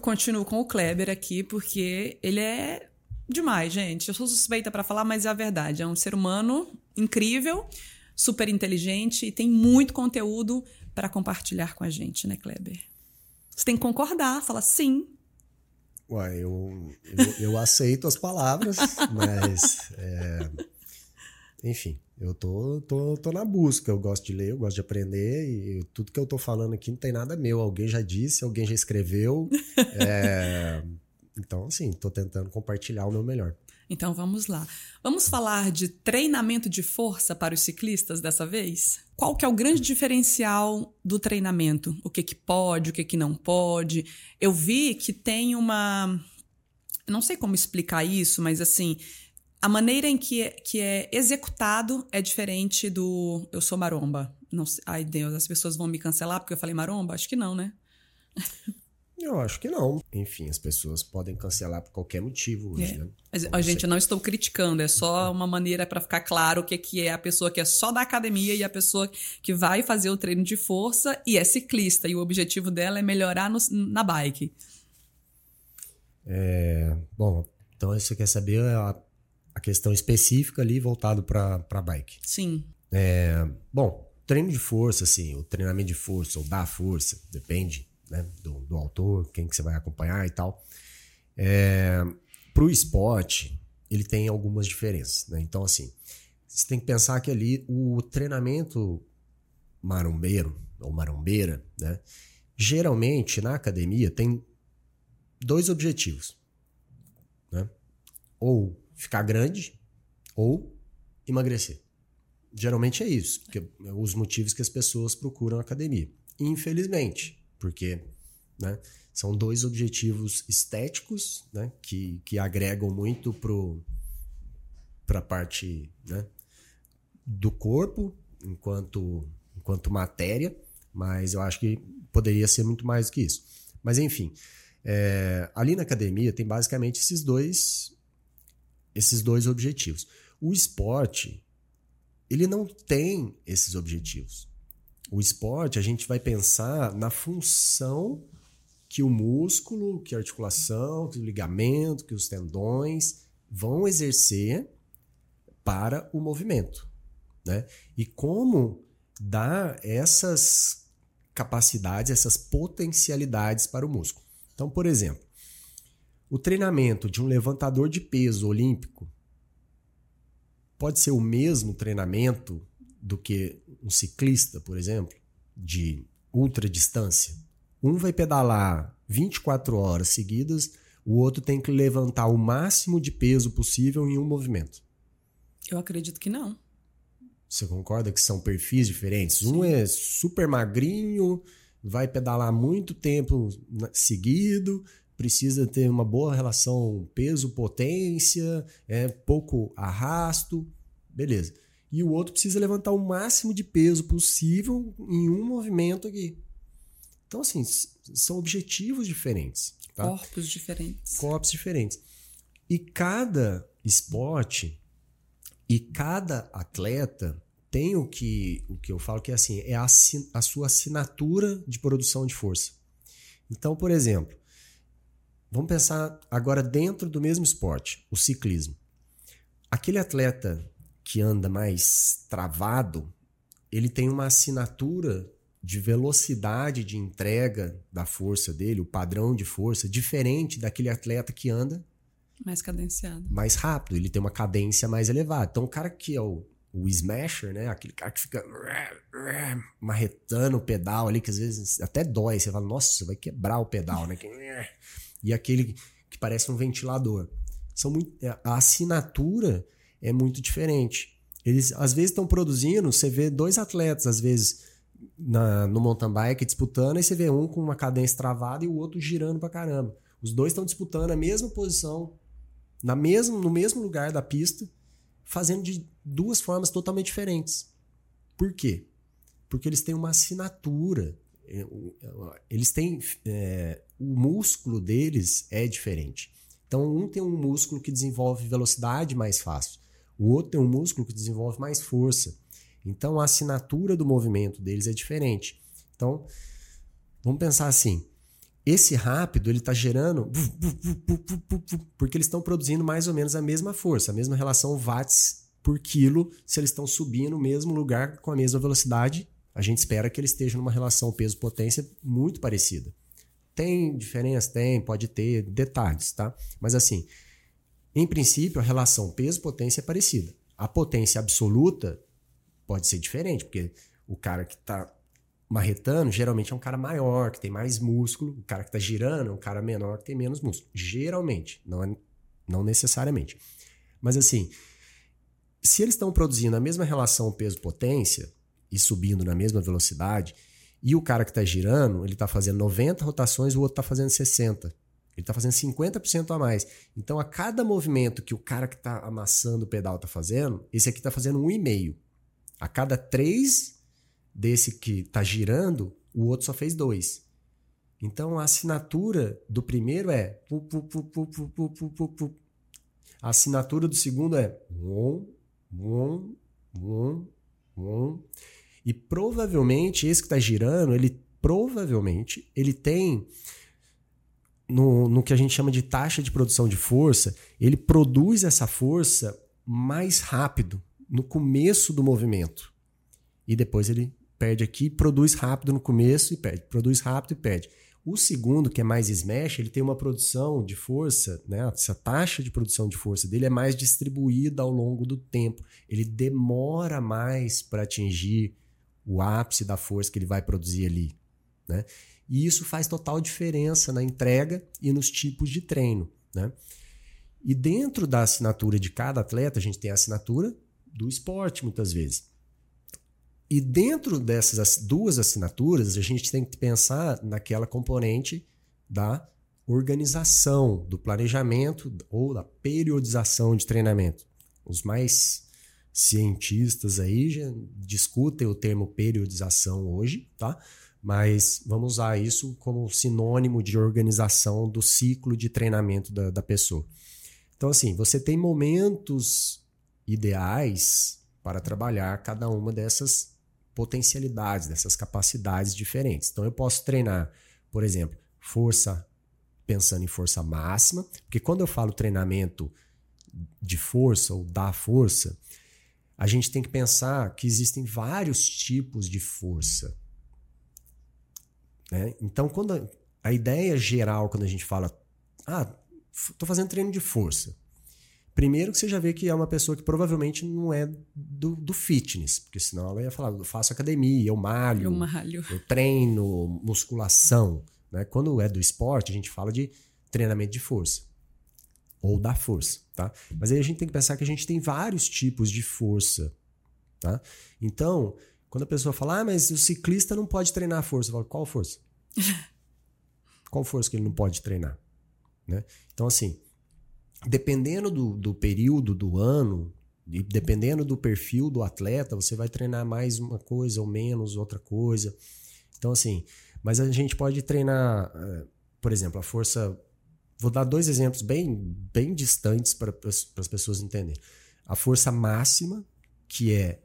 Eu continuo com o Kleber aqui porque ele é demais, gente. Eu sou suspeita para falar, mas é a verdade. É um ser humano incrível, super inteligente e tem muito conteúdo para compartilhar com a gente, né, Kleber? Você tem que concordar, falar sim. Ué, eu, eu, eu aceito as palavras, mas. É, enfim, eu tô, tô, tô na busca. Eu gosto de ler, eu gosto de aprender e tudo que eu tô falando aqui não tem nada meu. Alguém já disse, alguém já escreveu. é, então, assim, tô tentando compartilhar o meu melhor. Então vamos lá. Vamos falar de treinamento de força para os ciclistas dessa vez? Qual que é o grande diferencial do treinamento? O que que pode, o que que não pode? Eu vi que tem uma não sei como explicar isso, mas assim, a maneira em que é, que é executado é diferente do eu sou maromba. Não sei, ai Deus, as pessoas vão me cancelar porque eu falei maromba? Acho que não, né? Eu acho que não. Enfim, as pessoas podem cancelar por qualquer motivo hoje, É. né? Mas, a gente, eu não estou criticando, é só uma maneira para ficar claro o que, que é a pessoa que é só da academia e a pessoa que vai fazer o treino de força e é ciclista, e o objetivo dela é melhorar no- na bike. É, bom, então você quer saber a, a questão específica ali voltado para a bike. Sim. É, bom, treino de força, assim, o treinamento de força ou da força, depende né, do, do autor, quem que você vai acompanhar e tal. É, Para o esporte, ele tem algumas diferenças. Né? Então, assim, você tem que pensar que ali o treinamento marombeiro ou marombeira, né, geralmente na academia tem dois objetivos. Né? Ou ficar grande ou emagrecer. Geralmente é isso, porque é os motivos que as pessoas procuram a academia. Infelizmente, porque né, são dois objetivos estéticos né, que, que agregam muito para a parte né, do corpo enquanto, enquanto matéria, mas eu acho que poderia ser muito mais do que isso. Mas enfim, é, ali na academia tem basicamente esses dois, esses dois objetivos. O esporte ele não tem esses objetivos. O esporte, a gente vai pensar na função que o músculo, que a articulação, que o ligamento, que os tendões vão exercer para o movimento. Né? E como dar essas capacidades, essas potencialidades para o músculo. Então, por exemplo, o treinamento de um levantador de peso olímpico pode ser o mesmo treinamento do que um ciclista, por exemplo, de ultra distância. Um vai pedalar 24 horas seguidas, o outro tem que levantar o máximo de peso possível em um movimento. Eu acredito que não. Você concorda que são perfis diferentes? Um é super magrinho, vai pedalar muito tempo seguido, precisa ter uma boa relação peso-potência, é pouco arrasto, beleza. E o outro precisa levantar o máximo de peso possível em um movimento aqui. Então, assim, são objetivos diferentes. Tá? Corpos diferentes. corpos diferentes. E cada esporte e cada atleta tem o que, o que eu falo que é assim, é a, a sua assinatura de produção de força. Então, por exemplo, vamos pensar agora dentro do mesmo esporte, o ciclismo. Aquele atleta que anda mais travado, ele tem uma assinatura de velocidade de entrega da força dele, o padrão de força, diferente daquele atleta que anda Mais cadenciado. mais rápido, ele tem uma cadência mais elevada. Então, o cara que é o, o smasher, né? Aquele cara que fica marretando o pedal ali, que às vezes até dói. Você fala, nossa, você vai quebrar o pedal, né? E aquele que parece um ventilador. São muito, a assinatura é muito diferente. Eles às vezes estão produzindo, você vê dois atletas, às vezes, na, no mountain bike disputando, e você vê um com uma cadência travada e o outro girando pra caramba. Os dois estão disputando a mesma posição, na mesmo, no mesmo lugar da pista, fazendo de duas formas totalmente diferentes. Por quê? Porque eles têm uma assinatura. é, o- Eles têm. é, o músculo deles é diferente. Então, um tem um músculo que desenvolve velocidade mais fácil, o outro tem um músculo que desenvolve mais força. Então, a assinatura do movimento deles é diferente. Então, vamos pensar assim: esse rápido ele está gerando porque eles estão produzindo mais ou menos a mesma força, a mesma relação watts por quilo, se eles estão subindo no mesmo lugar com a mesma velocidade, a gente espera que eles estejam numa relação peso-potência muito parecida. Tem diferença? Tem, pode ter detalhes, tá? Mas assim, em princípio, a relação peso-potência é parecida. A potência absoluta pode ser diferente, porque o cara que está marretando geralmente é um cara maior, que tem mais músculo. O cara que está girando é um cara menor, que tem menos músculo. Geralmente, não, é, não necessariamente. Mas assim, se eles estão produzindo a mesma relação peso-potência e subindo na mesma velocidade, e o cara que está girando, ele está fazendo 90 rotações, o outro está fazendo 60. Ele está fazendo 50% a mais. Então, a cada movimento que o cara que está amassando o pedal está fazendo, esse aqui está fazendo 1,5. A cada 3 desse que está girando, o outro só fez 2. Então, a assinatura do primeiro é. A assinatura do segundo é. E provavelmente esse que está girando, ele provavelmente ele tem no, no que a gente chama de taxa de produção de força, ele produz essa força mais rápido no começo do movimento. E depois ele perde aqui, produz rápido no começo e perde, produz rápido e perde. O segundo, que é mais smash, ele tem uma produção de força, né? Essa taxa de produção de força dele é mais distribuída ao longo do tempo. Ele demora mais para atingir o ápice da força que ele vai produzir ali, né? E isso faz total diferença na entrega e nos tipos de treino, né? E dentro da assinatura de cada atleta, a gente tem a assinatura do esporte, muitas vezes. E dentro dessas duas assinaturas, a gente tem que pensar naquela componente da organização, do planejamento ou da periodização de treinamento. Os mais cientistas aí discutem o termo periodização hoje, tá? Mas vamos usar isso como sinônimo de organização do ciclo de treinamento da, da pessoa. Então, assim, você tem momentos ideais para trabalhar cada uma dessas potencialidades, dessas capacidades diferentes. Então eu posso treinar, por exemplo, força pensando em força máxima, porque quando eu falo treinamento de força ou da força, a gente tem que pensar que existem vários tipos de força. Né? Então, quando a, a ideia geral, quando a gente fala, ah, estou fazendo treino de força, Primeiro que você já vê que é uma pessoa que provavelmente não é do, do fitness, porque senão ela ia falar, eu faço academia, eu malho, eu, malho. eu treino, musculação. Né? Quando é do esporte, a gente fala de treinamento de força. Ou da força, tá? Mas aí a gente tem que pensar que a gente tem vários tipos de força, tá? Então, quando a pessoa fala, ah, mas o ciclista não pode treinar força, eu falo, qual força? qual força que ele não pode treinar? Né? Então, assim, dependendo do, do período do ano, e dependendo do perfil do atleta, você vai treinar mais uma coisa ou menos outra coisa. Então, assim, mas a gente pode treinar, eh, por exemplo, a força. Vou dar dois exemplos bem, bem distantes para as pessoas entenderem. A força máxima, que é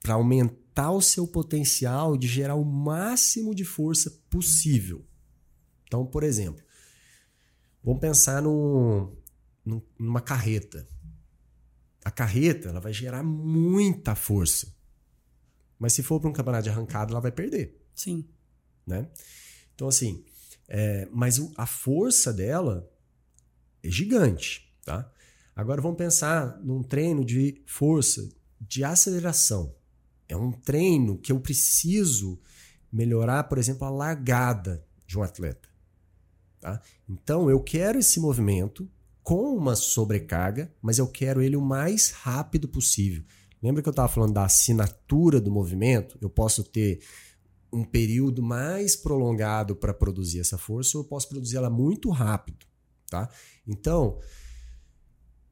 para aumentar o seu potencial de gerar o máximo de força possível. Então, por exemplo, vamos pensar no, numa carreta. A carreta ela vai gerar muita força. Mas se for para um campeonato de arrancada, ela vai perder. Sim. Né? Então, assim, é, mas a força dela é gigante. Tá? Agora vamos pensar num treino de força, de aceleração. É um treino que eu preciso melhorar, por exemplo, a largada de um atleta. Tá? Então, eu quero esse movimento com uma sobrecarga, mas eu quero ele o mais rápido possível. Lembra que eu estava falando da assinatura do movimento? Eu posso ter um período mais prolongado para produzir essa força ou eu posso produzir ela muito rápido, tá? Então,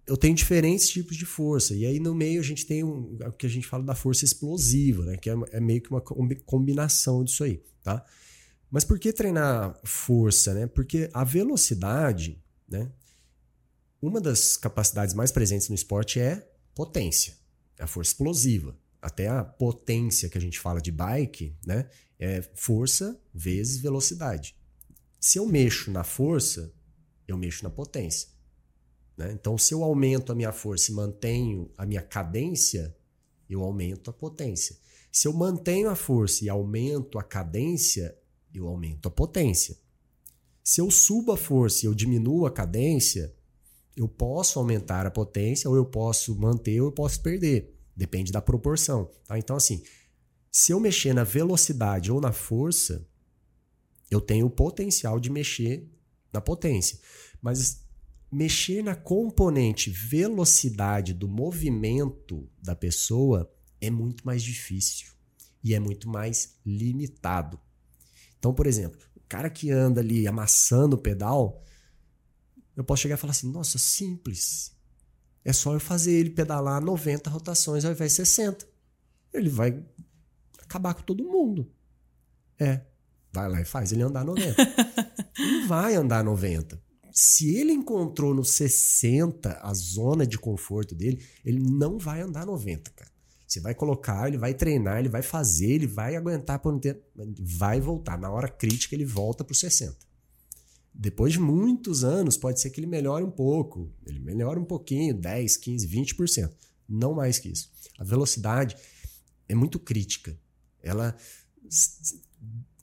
eu tenho diferentes tipos de força. E aí no meio a gente tem um, o que a gente fala da força explosiva, né? Que é, é meio que uma combinação disso aí, tá? Mas por que treinar força, né? Porque a velocidade, né? Uma das capacidades mais presentes no esporte é potência, é a força explosiva. Até a potência que a gente fala de bike, né, é força vezes velocidade. Se eu mexo na força, eu mexo na potência. Né? Então, se eu aumento a minha força e mantenho a minha cadência, eu aumento a potência. Se eu mantenho a força e aumento a cadência, eu aumento a potência. Se eu subo a força e eu diminuo a cadência, eu posso aumentar a potência, ou eu posso manter, ou eu posso perder. Depende da proporção. Tá? Então, assim, se eu mexer na velocidade ou na força, eu tenho o potencial de mexer na potência. Mas mexer na componente velocidade do movimento da pessoa é muito mais difícil e é muito mais limitado. Então, por exemplo, o cara que anda ali amassando o pedal, eu posso chegar e falar assim: nossa, simples. É só eu fazer ele pedalar 90 rotações ao invés de 60. Ele vai acabar com todo mundo. É. Vai lá e faz ele andar 90. ele vai andar 90. Se ele encontrou no 60 a zona de conforto dele, ele não vai andar 90, cara. Você vai colocar, ele vai treinar, ele vai fazer, ele vai aguentar por um tempo, vai voltar. Na hora crítica, ele volta para os 60. Depois de muitos anos, pode ser que ele melhore um pouco. Ele melhora um pouquinho, 10, 15, 20%. Não mais que isso. A velocidade é muito crítica. Ela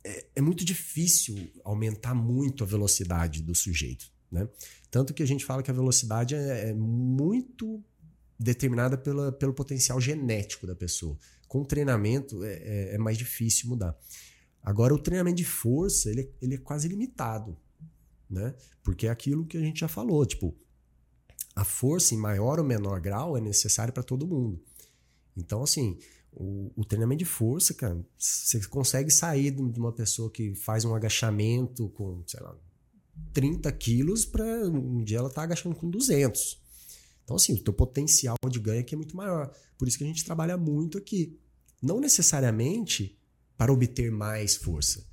é, é muito difícil aumentar muito a velocidade do sujeito. Né? Tanto que a gente fala que a velocidade é, é muito determinada pela, pelo potencial genético da pessoa. Com treinamento é, é, é, mais difícil mudar. Agora, o treinamento de força, ele, é, ele é quase limitado, né? Porque é aquilo que a gente já falou, tipo, a força em maior ou menor grau é necessária para todo mundo. Então, assim, o, o, treinamento de força, cara, você consegue sair de uma pessoa que faz um agachamento com, sei lá, 30 quilos para um dia ela tá agachando com 200. Então, assim, o teu potencial de ganho aqui é muito maior. Por isso que a gente trabalha muito aqui. Não necessariamente para obter mais força,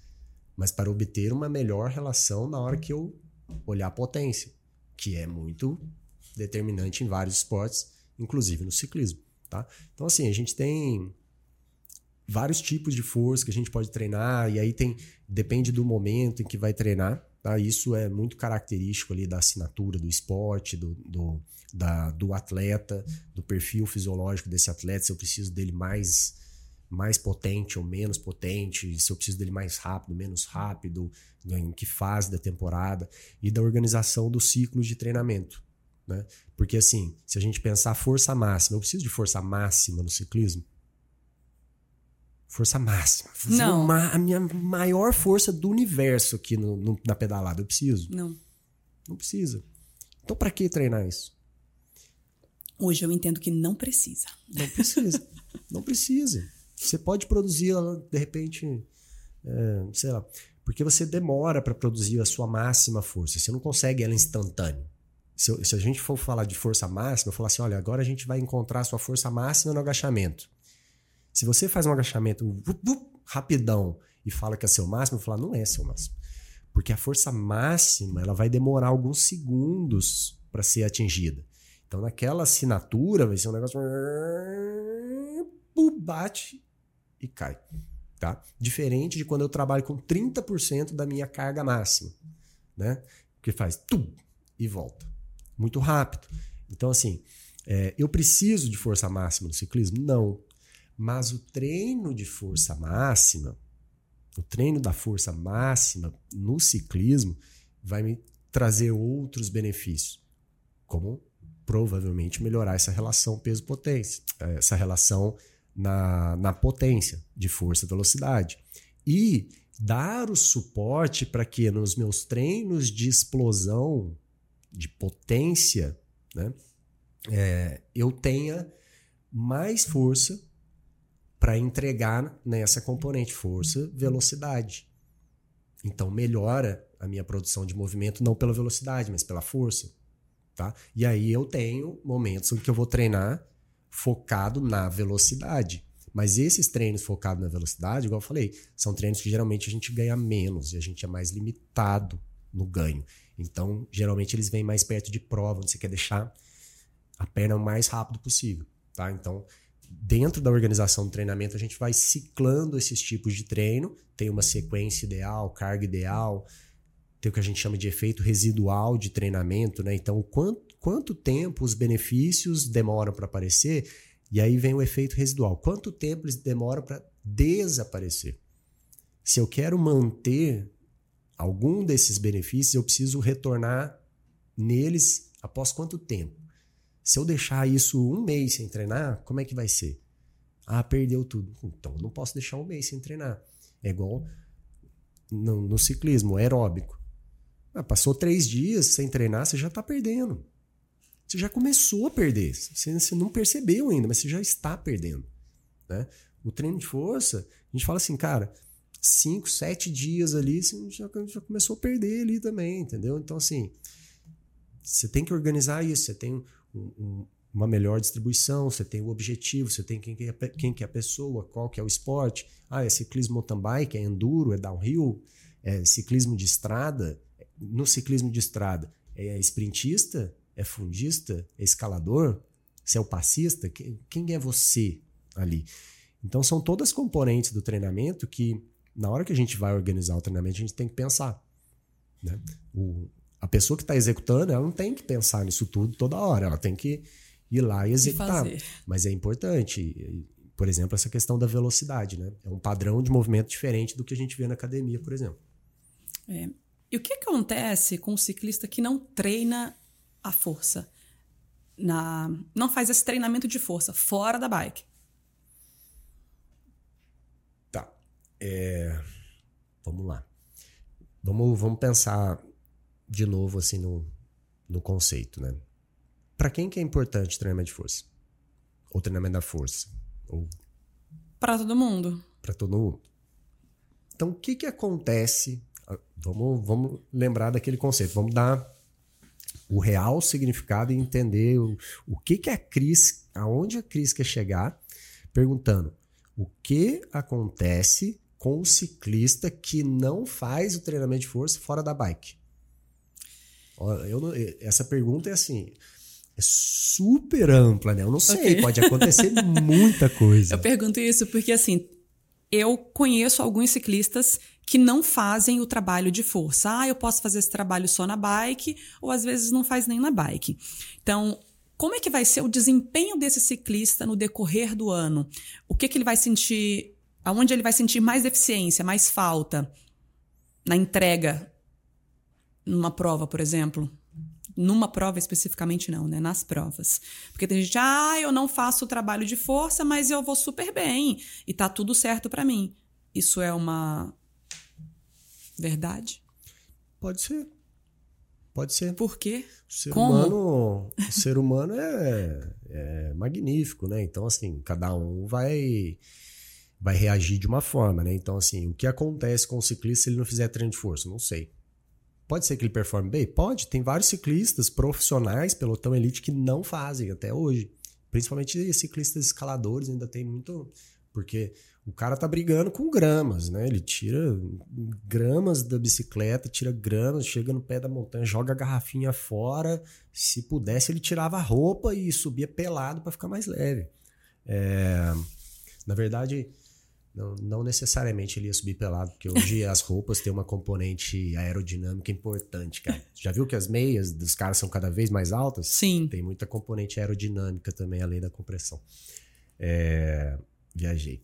mas para obter uma melhor relação na hora que eu olhar a potência, que é muito determinante em vários esportes, inclusive no ciclismo. Tá? Então, assim, a gente tem vários tipos de força que a gente pode treinar, e aí tem depende do momento em que vai treinar. Tá? Isso é muito característico ali da assinatura do esporte, do, do, da, do atleta, do perfil fisiológico desse atleta, se eu preciso dele mais, mais potente ou menos potente, se eu preciso dele mais rápido, menos rápido, em que fase da temporada, e da organização do ciclo de treinamento. Né? Porque assim, se a gente pensar força máxima, eu preciso de força máxima no ciclismo? Força máxima. Não. Uma, a minha maior força do universo aqui no, no, na pedalada. Eu preciso? Não. Não precisa. Então, para que treinar isso? Hoje eu entendo que não precisa. Não precisa. não precisa. Você pode produzir ela, de repente, é, sei lá, porque você demora para produzir a sua máxima força. Você não consegue ela instantânea. Se, se, a gente for falar de força máxima, eu falar assim: olha, agora a gente vai encontrar a sua força máxima no agachamento. Se você faz um agachamento rapidão e fala que é seu máximo, eu vou falar, não é seu máximo. Porque a força máxima ela vai demorar alguns segundos para ser atingida. Então, naquela assinatura, vai ser um negócio. Bate e cai. Tá? Diferente de quando eu trabalho com 30% da minha carga máxima. Né? Que faz e volta. Muito rápido. Então, assim, é, eu preciso de força máxima no ciclismo? Não. Mas o treino de força máxima, o treino da força máxima no ciclismo, vai me trazer outros benefícios, como provavelmente melhorar essa relação peso-potência, essa relação na, na potência de força e velocidade. E dar o suporte para que nos meus treinos de explosão, de potência, né, é, eu tenha mais força para entregar nessa componente força, velocidade. Então melhora a minha produção de movimento não pela velocidade, mas pela força, tá? E aí eu tenho momentos em que eu vou treinar focado na velocidade. Mas esses treinos focados na velocidade, igual eu falei, são treinos que geralmente a gente ganha menos e a gente é mais limitado no ganho. Então, geralmente eles vêm mais perto de prova, onde você quer deixar a perna o mais rápido possível, tá? Então, dentro da organização do treinamento, a gente vai ciclando esses tipos de treino, tem uma sequência ideal, carga ideal, tem o que a gente chama de efeito residual de treinamento, né? Então, quanto, quanto tempo os benefícios demoram para aparecer? E aí vem o efeito residual. Quanto tempo eles demoram para desaparecer? Se eu quero manter algum desses benefícios, eu preciso retornar neles após quanto tempo? Se eu deixar isso um mês sem treinar, como é que vai ser? Ah, perdeu tudo. Então, não posso deixar um mês sem treinar. É igual no, no ciclismo aeróbico. Ah, passou três dias sem treinar, você já está perdendo. Você já começou a perder. Você, você, não percebeu ainda, mas você já está perdendo. Né? O treino de força, a gente fala assim, cara, cinco, sete dias ali, você já, já começou a perder ali também, entendeu? Então, assim, você tem que organizar isso. Você tem um, um, uma melhor distribuição, você tem o objetivo, você tem quem, é, quem que é a pessoa, qual que é o esporte. Ah, é ciclismo mountain bike, é enduro, é downhill, é ciclismo de estrada, no ciclismo de estrada, é sprintista, é fundista, é escalador, você é o passista, quem é você ali? Então são todas componentes do treinamento que na hora que a gente vai organizar o treinamento a gente tem que pensar. Né? O, a pessoa que está executando, ela não tem que pensar nisso tudo toda hora, ela tem que ir lá e executar. E Mas é importante, por exemplo, essa questão da velocidade, né? É um padrão de movimento diferente do que a gente vê na academia, por exemplo. É, e o que acontece com o ciclista que não treina a força? Na, não faz esse treinamento de força fora da bike? Tá. É, vamos lá. Vamos, vamos pensar de novo assim no, no conceito, né? Para quem que é importante treinamento de força? Ou treinamento da força? Ou... Para todo mundo. Para todo mundo. Então, o que que acontece Vamos, vamos lembrar daquele conceito. Vamos dar o real significado e entender o, o que, que a Cris, aonde a Cris quer chegar, perguntando o que acontece com o ciclista que não faz o treinamento de força fora da bike. Eu, essa pergunta é assim, é super ampla, né? Eu não sei, okay. pode acontecer muita coisa. Eu pergunto isso porque assim, eu conheço alguns ciclistas que não fazem o trabalho de força. Ah, eu posso fazer esse trabalho só na bike, ou às vezes não faz nem na bike. Então, como é que vai ser o desempenho desse ciclista no decorrer do ano? O que, que ele vai sentir, aonde ele vai sentir mais deficiência, mais falta na entrega numa prova, por exemplo? Numa prova especificamente não, né? Nas provas. Porque tem gente, ah, eu não faço o trabalho de força, mas eu vou super bem e tá tudo certo para mim. Isso é uma verdade? Pode ser. Pode ser. Por quê? O ser Como? humano, o ser humano é, é magnífico, né? Então, assim, cada um vai vai reagir de uma forma, né? Então, assim, o que acontece com o ciclista se ele não fizer treino de força? Não sei. Pode ser que ele performe bem? Pode. Tem vários ciclistas profissionais, pelotão elite, que não fazem até hoje. Principalmente ciclistas escaladores, ainda tem muito. Porque o cara tá brigando com gramas, né? Ele tira gramas da bicicleta, tira gramas, chega no pé da montanha, joga a garrafinha fora. Se pudesse, ele tirava a roupa e subia pelado para ficar mais leve. É... Na verdade, não, não, necessariamente ele ia subir pelado, porque hoje as roupas têm uma componente aerodinâmica importante, cara. Já viu que as meias dos caras são cada vez mais altas? Sim. Tem muita componente aerodinâmica também, além da compressão. É... Viajei.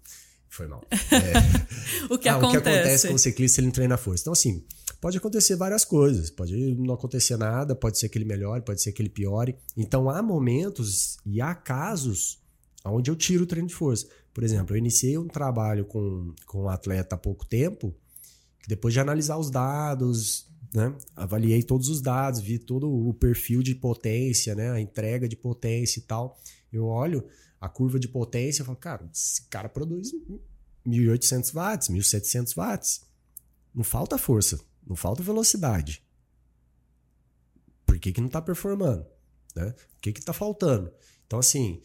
Foi mal. É... o, que ah, acontece? o que acontece com o ciclista se ele não treina força? Então, assim, pode acontecer várias coisas. Pode não acontecer nada, pode ser que ele melhore, pode ser que ele piore. Então, há momentos e há casos onde eu tiro o treino de força. Por exemplo, eu iniciei um trabalho com, com um atleta há pouco tempo, depois de analisar os dados, né, avaliei todos os dados, vi todo o perfil de potência, né, a entrega de potência e tal. Eu olho, a curva de potência, eu falo, cara, esse cara produz 1.800 watts, 1.700 watts. Não falta força, não falta velocidade. Por que, que não está performando? Né? O que está faltando? Então, assim,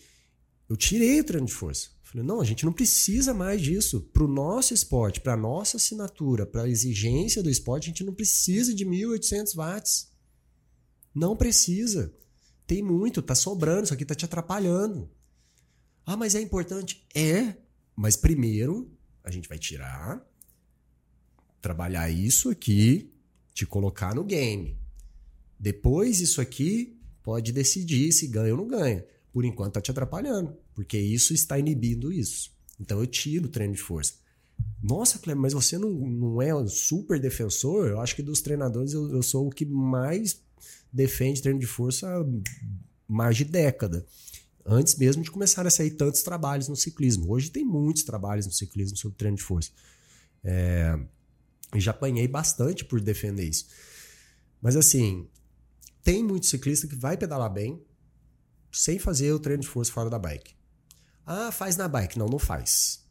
eu tirei o treino de força. Falei, não, a gente não precisa mais disso. Para o nosso esporte, para a nossa assinatura, para a exigência do esporte, a gente não precisa de 1.800 watts. Não precisa. Tem muito, tá sobrando, isso aqui tá te atrapalhando. Ah, mas é importante. É, mas primeiro a gente vai tirar, trabalhar isso aqui te colocar no game. Depois, isso aqui pode decidir se ganha ou não ganha. Por enquanto, tá te atrapalhando, porque isso está inibindo isso. Então, eu tiro o treino de força. Nossa, Cleber, mas você não, não é um super defensor? Eu acho que dos treinadores eu, eu sou o que mais defende treino de força há mais de década. Antes mesmo de começar a sair tantos trabalhos no ciclismo. Hoje tem muitos trabalhos no ciclismo sobre treino de força. É, já apanhei bastante por defender isso. Mas assim, tem muito ciclista que vai pedalar bem sem fazer o treino de força fora da bike. Ah, faz na bike. Não, não faz.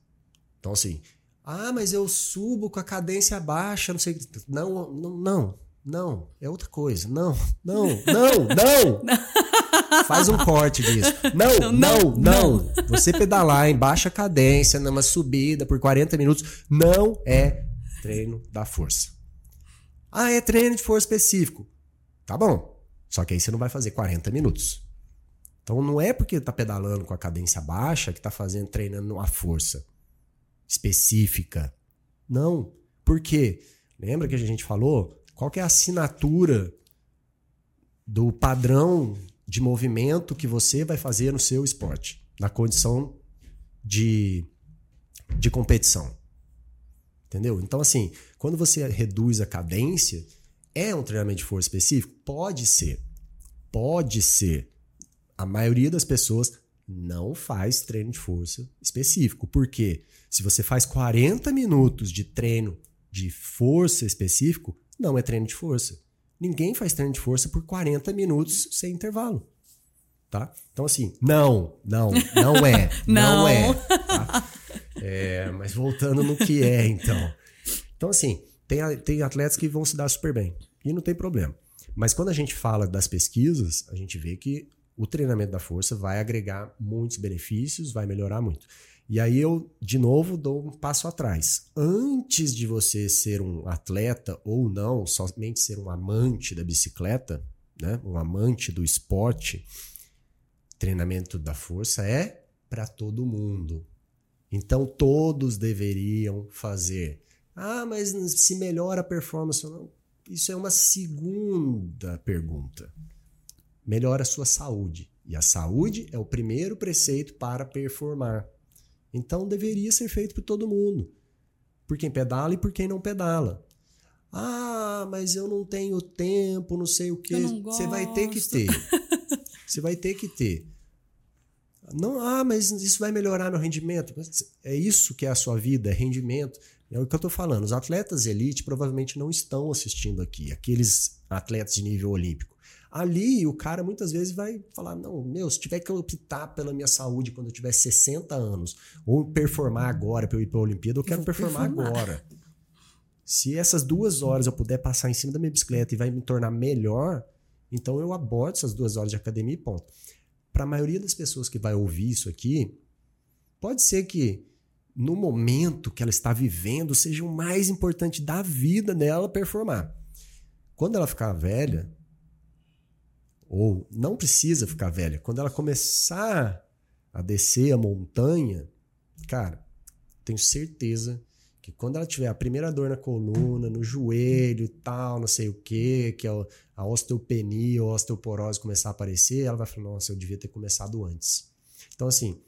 Então assim, ah, mas eu subo com a cadência baixa, não sei. Não, não, não, não, é outra coisa. Não, não, não, não. Faz um corte disso. Não, não, não, não. Você pedalar em baixa cadência, numa subida por 40 minutos, não é treino da força. Ah, é treino de força específico. Tá bom. Só que aí você não vai fazer 40 minutos. Então não é porque tá pedalando com a cadência baixa que tá fazendo treinando a força específica. Não. Por quê? Lembra que a gente falou? Qual é a assinatura do padrão de movimento que você vai fazer no seu esporte, na condição de, de competição? Entendeu? Então, assim, quando você reduz a cadência, é um treinamento de força específico? Pode ser. Pode ser. A maioria das pessoas não faz treino de força específico. Por quê? Se você faz 40 minutos de treino de força específico, não é treino de força. Ninguém faz treino de força por 40 minutos sem intervalo. Tá? Então, assim, não, não, não é. não. não é. Tá? é. Mas voltando no que é, então. Então, assim, tem, tem atletas que vão se dar super bem. E não tem problema. Mas quando a gente fala das pesquisas, a gente vê que o treinamento da força vai agregar muitos benefícios, vai melhorar muito. E aí eu, de novo, dou um passo atrás. Antes de você ser um atleta ou não, somente ser um amante da bicicleta, né? um amante do esporte, treinamento da força é para todo mundo. Então todos deveriam fazer. Ah, mas se melhora a performance ou não? Isso é uma segunda pergunta. Melhora a sua saúde. E a saúde é o primeiro preceito para performar. Então deveria ser feito por todo mundo. Por quem pedala e por quem não pedala. Ah, mas eu não tenho tempo, não sei o quê. Você vai ter que ter. Você vai ter que ter. Não, ah, mas isso vai melhorar meu rendimento. É isso que é a sua vida, é rendimento. É o que eu estou falando. Os atletas elite provavelmente não estão assistindo aqui, aqueles atletas de nível olímpico. Ali o cara muitas vezes vai falar: não, meu, se tiver que optar pela minha saúde quando eu tiver 60 anos, ou performar agora para eu ir para a Olimpíada, eu quero performar, performar agora. Se essas duas horas eu puder passar em cima da minha bicicleta e vai me tornar melhor, então eu abordo essas duas horas de academia e ponto. Para a maioria das pessoas que vai ouvir isso aqui, pode ser que no momento que ela está vivendo seja o mais importante da vida dela performar. Quando ela ficar velha, ou não precisa ficar velha. Quando ela começar a descer a montanha, cara, tenho certeza que quando ela tiver a primeira dor na coluna, no joelho, tal, não sei o que, que a osteopenia ou osteoporose começar a aparecer, ela vai falar: nossa, eu devia ter começado antes. Então, assim,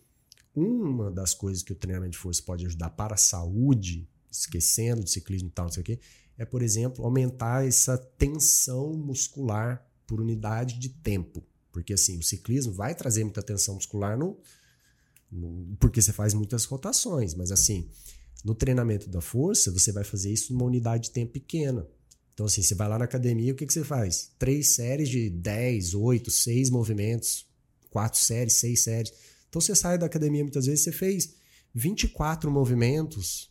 uma das coisas que o treinamento de força pode ajudar para a saúde, esquecendo de ciclismo e tal, não sei o que, é, por exemplo, aumentar essa tensão muscular por unidade de tempo. Porque assim, o ciclismo vai trazer muita tensão muscular no, no, porque você faz muitas rotações, mas assim, no treinamento da força, você vai fazer isso numa unidade de tempo pequena. Então, assim, você vai lá na academia, o que, que você faz? Três séries de 10, 8, 6 movimentos, quatro séries, seis séries. Então, você sai da academia muitas vezes, você fez 24 movimentos,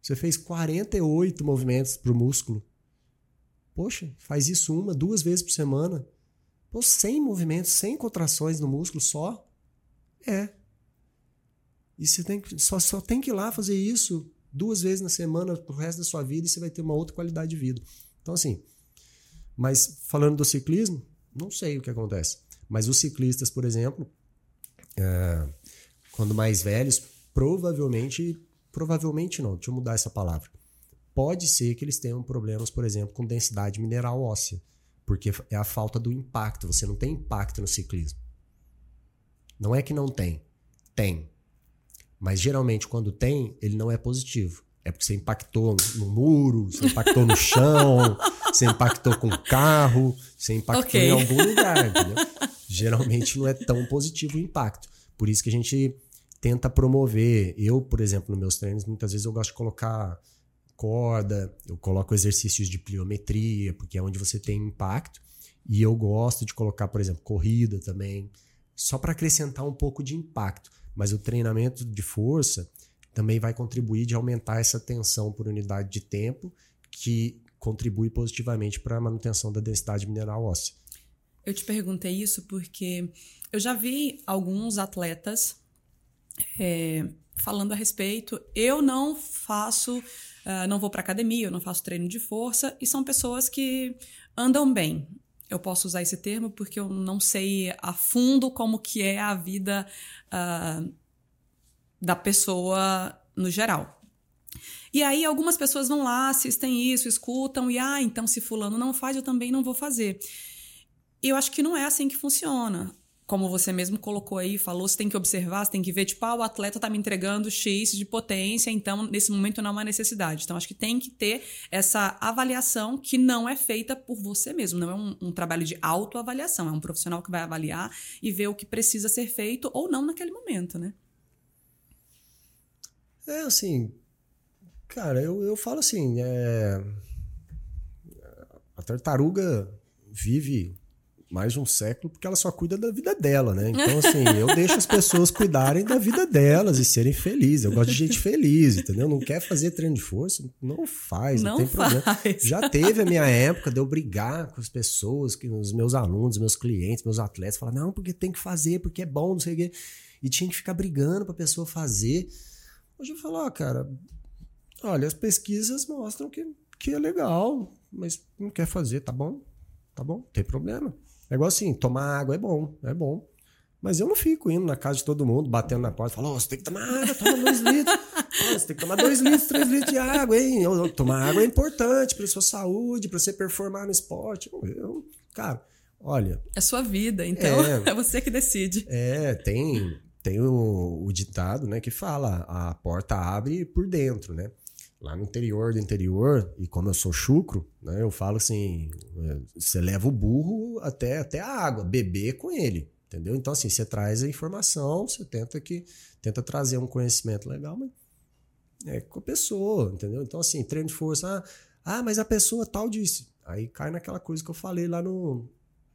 você fez 48 movimentos para o músculo. Poxa, faz isso uma, duas vezes por semana. Pô, sem movimentos, sem contrações no músculo só. É. E você tem que, só, só tem que ir lá fazer isso duas vezes na semana pro resto da sua vida e você vai ter uma outra qualidade de vida. Então, assim. Mas falando do ciclismo, não sei o que acontece. Mas os ciclistas, por exemplo, é, quando mais velhos, provavelmente. Provavelmente não, deixa eu mudar essa palavra pode ser que eles tenham problemas, por exemplo, com densidade mineral óssea, porque é a falta do impacto. Você não tem impacto no ciclismo. Não é que não tem, tem. Mas geralmente quando tem, ele não é positivo. É porque você impactou no muro, você impactou no chão, você impactou com o carro, você impactou okay. em algum lugar, entendeu? Geralmente não é tão positivo o impacto. Por isso que a gente tenta promover. Eu, por exemplo, nos meus treinos, muitas vezes eu gosto de colocar corda, eu coloco exercícios de pliometria, porque é onde você tem impacto. E eu gosto de colocar, por exemplo, corrida também, só para acrescentar um pouco de impacto. Mas o treinamento de força também vai contribuir de aumentar essa tensão por unidade de tempo, que contribui positivamente para a manutenção da densidade mineral óssea. Eu te perguntei isso porque eu já vi alguns atletas é, falando a respeito. Eu não faço, uh, não vou para academia, eu não faço treino de força, e são pessoas que andam bem. Eu posso usar esse termo porque eu não sei a fundo como que é a vida uh, da pessoa no geral. E aí algumas pessoas vão lá, assistem isso, escutam e ah, então se fulano não faz, eu também não vou fazer. Eu acho que não é assim que funciona como você mesmo colocou aí, falou, você tem que observar, você tem que ver, tipo, ah, o atleta tá me entregando X de potência, então nesse momento não há necessidade. Então acho que tem que ter essa avaliação que não é feita por você mesmo, não é um, um trabalho de autoavaliação, é um profissional que vai avaliar e ver o que precisa ser feito ou não naquele momento, né? É assim, cara, eu, eu falo assim, é... a tartaruga vive mais de um século porque ela só cuida da vida dela, né? Então, assim, eu deixo as pessoas cuidarem da vida delas e serem felizes. Eu gosto de gente feliz, entendeu? Não quer fazer treino de força? Não faz, não, não tem faz. problema. Já teve a minha época de eu brigar com as pessoas, com os meus alunos, meus clientes, meus atletas, falar, não, porque tem que fazer, porque é bom, não sei o quê. E tinha que ficar brigando pra pessoa fazer. Hoje eu falo, ó, cara, olha, as pesquisas mostram que, que é legal, mas não quer fazer, tá bom? Tá bom, não tem problema. É igual assim, tomar água é bom, é bom. Mas eu não fico indo na casa de todo mundo, batendo na porta, falando, oh, você tem que tomar água, toma dois litros. Oh, você tem que tomar dois litros, três litros de água, hein? Tomar água é importante para sua saúde, para você performar no esporte. Eu, cara, olha. É sua vida, então é, é você que decide. É, tem, tem o, o ditado, né, que fala, a porta abre por dentro, né? Lá no interior do interior, e como eu sou chucro, né, eu falo assim: é, você leva o burro até, até a água, beber com ele. Entendeu? Então, assim, você traz a informação, você tenta que tenta trazer um conhecimento legal, mas é com a pessoa, entendeu? Então, assim, treino de força, ah, ah, mas a pessoa tal disse. Aí cai naquela coisa que eu falei lá no,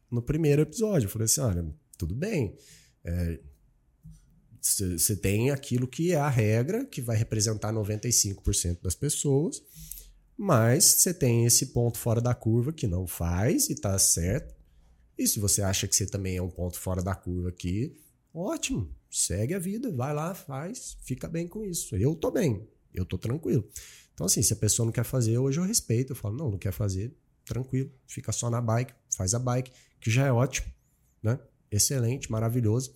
no primeiro episódio. Eu falei assim: olha, tudo bem. É, você tem aquilo que é a regra, que vai representar 95% das pessoas, mas você tem esse ponto fora da curva que não faz e tá certo. E se você acha que você também é um ponto fora da curva aqui, ótimo, segue a vida, vai lá, faz, fica bem com isso. Eu tô bem, eu tô tranquilo. Então, assim, se a pessoa não quer fazer, hoje eu respeito, eu falo, não, não quer fazer, tranquilo, fica só na bike, faz a bike, que já é ótimo, né? Excelente, maravilhoso.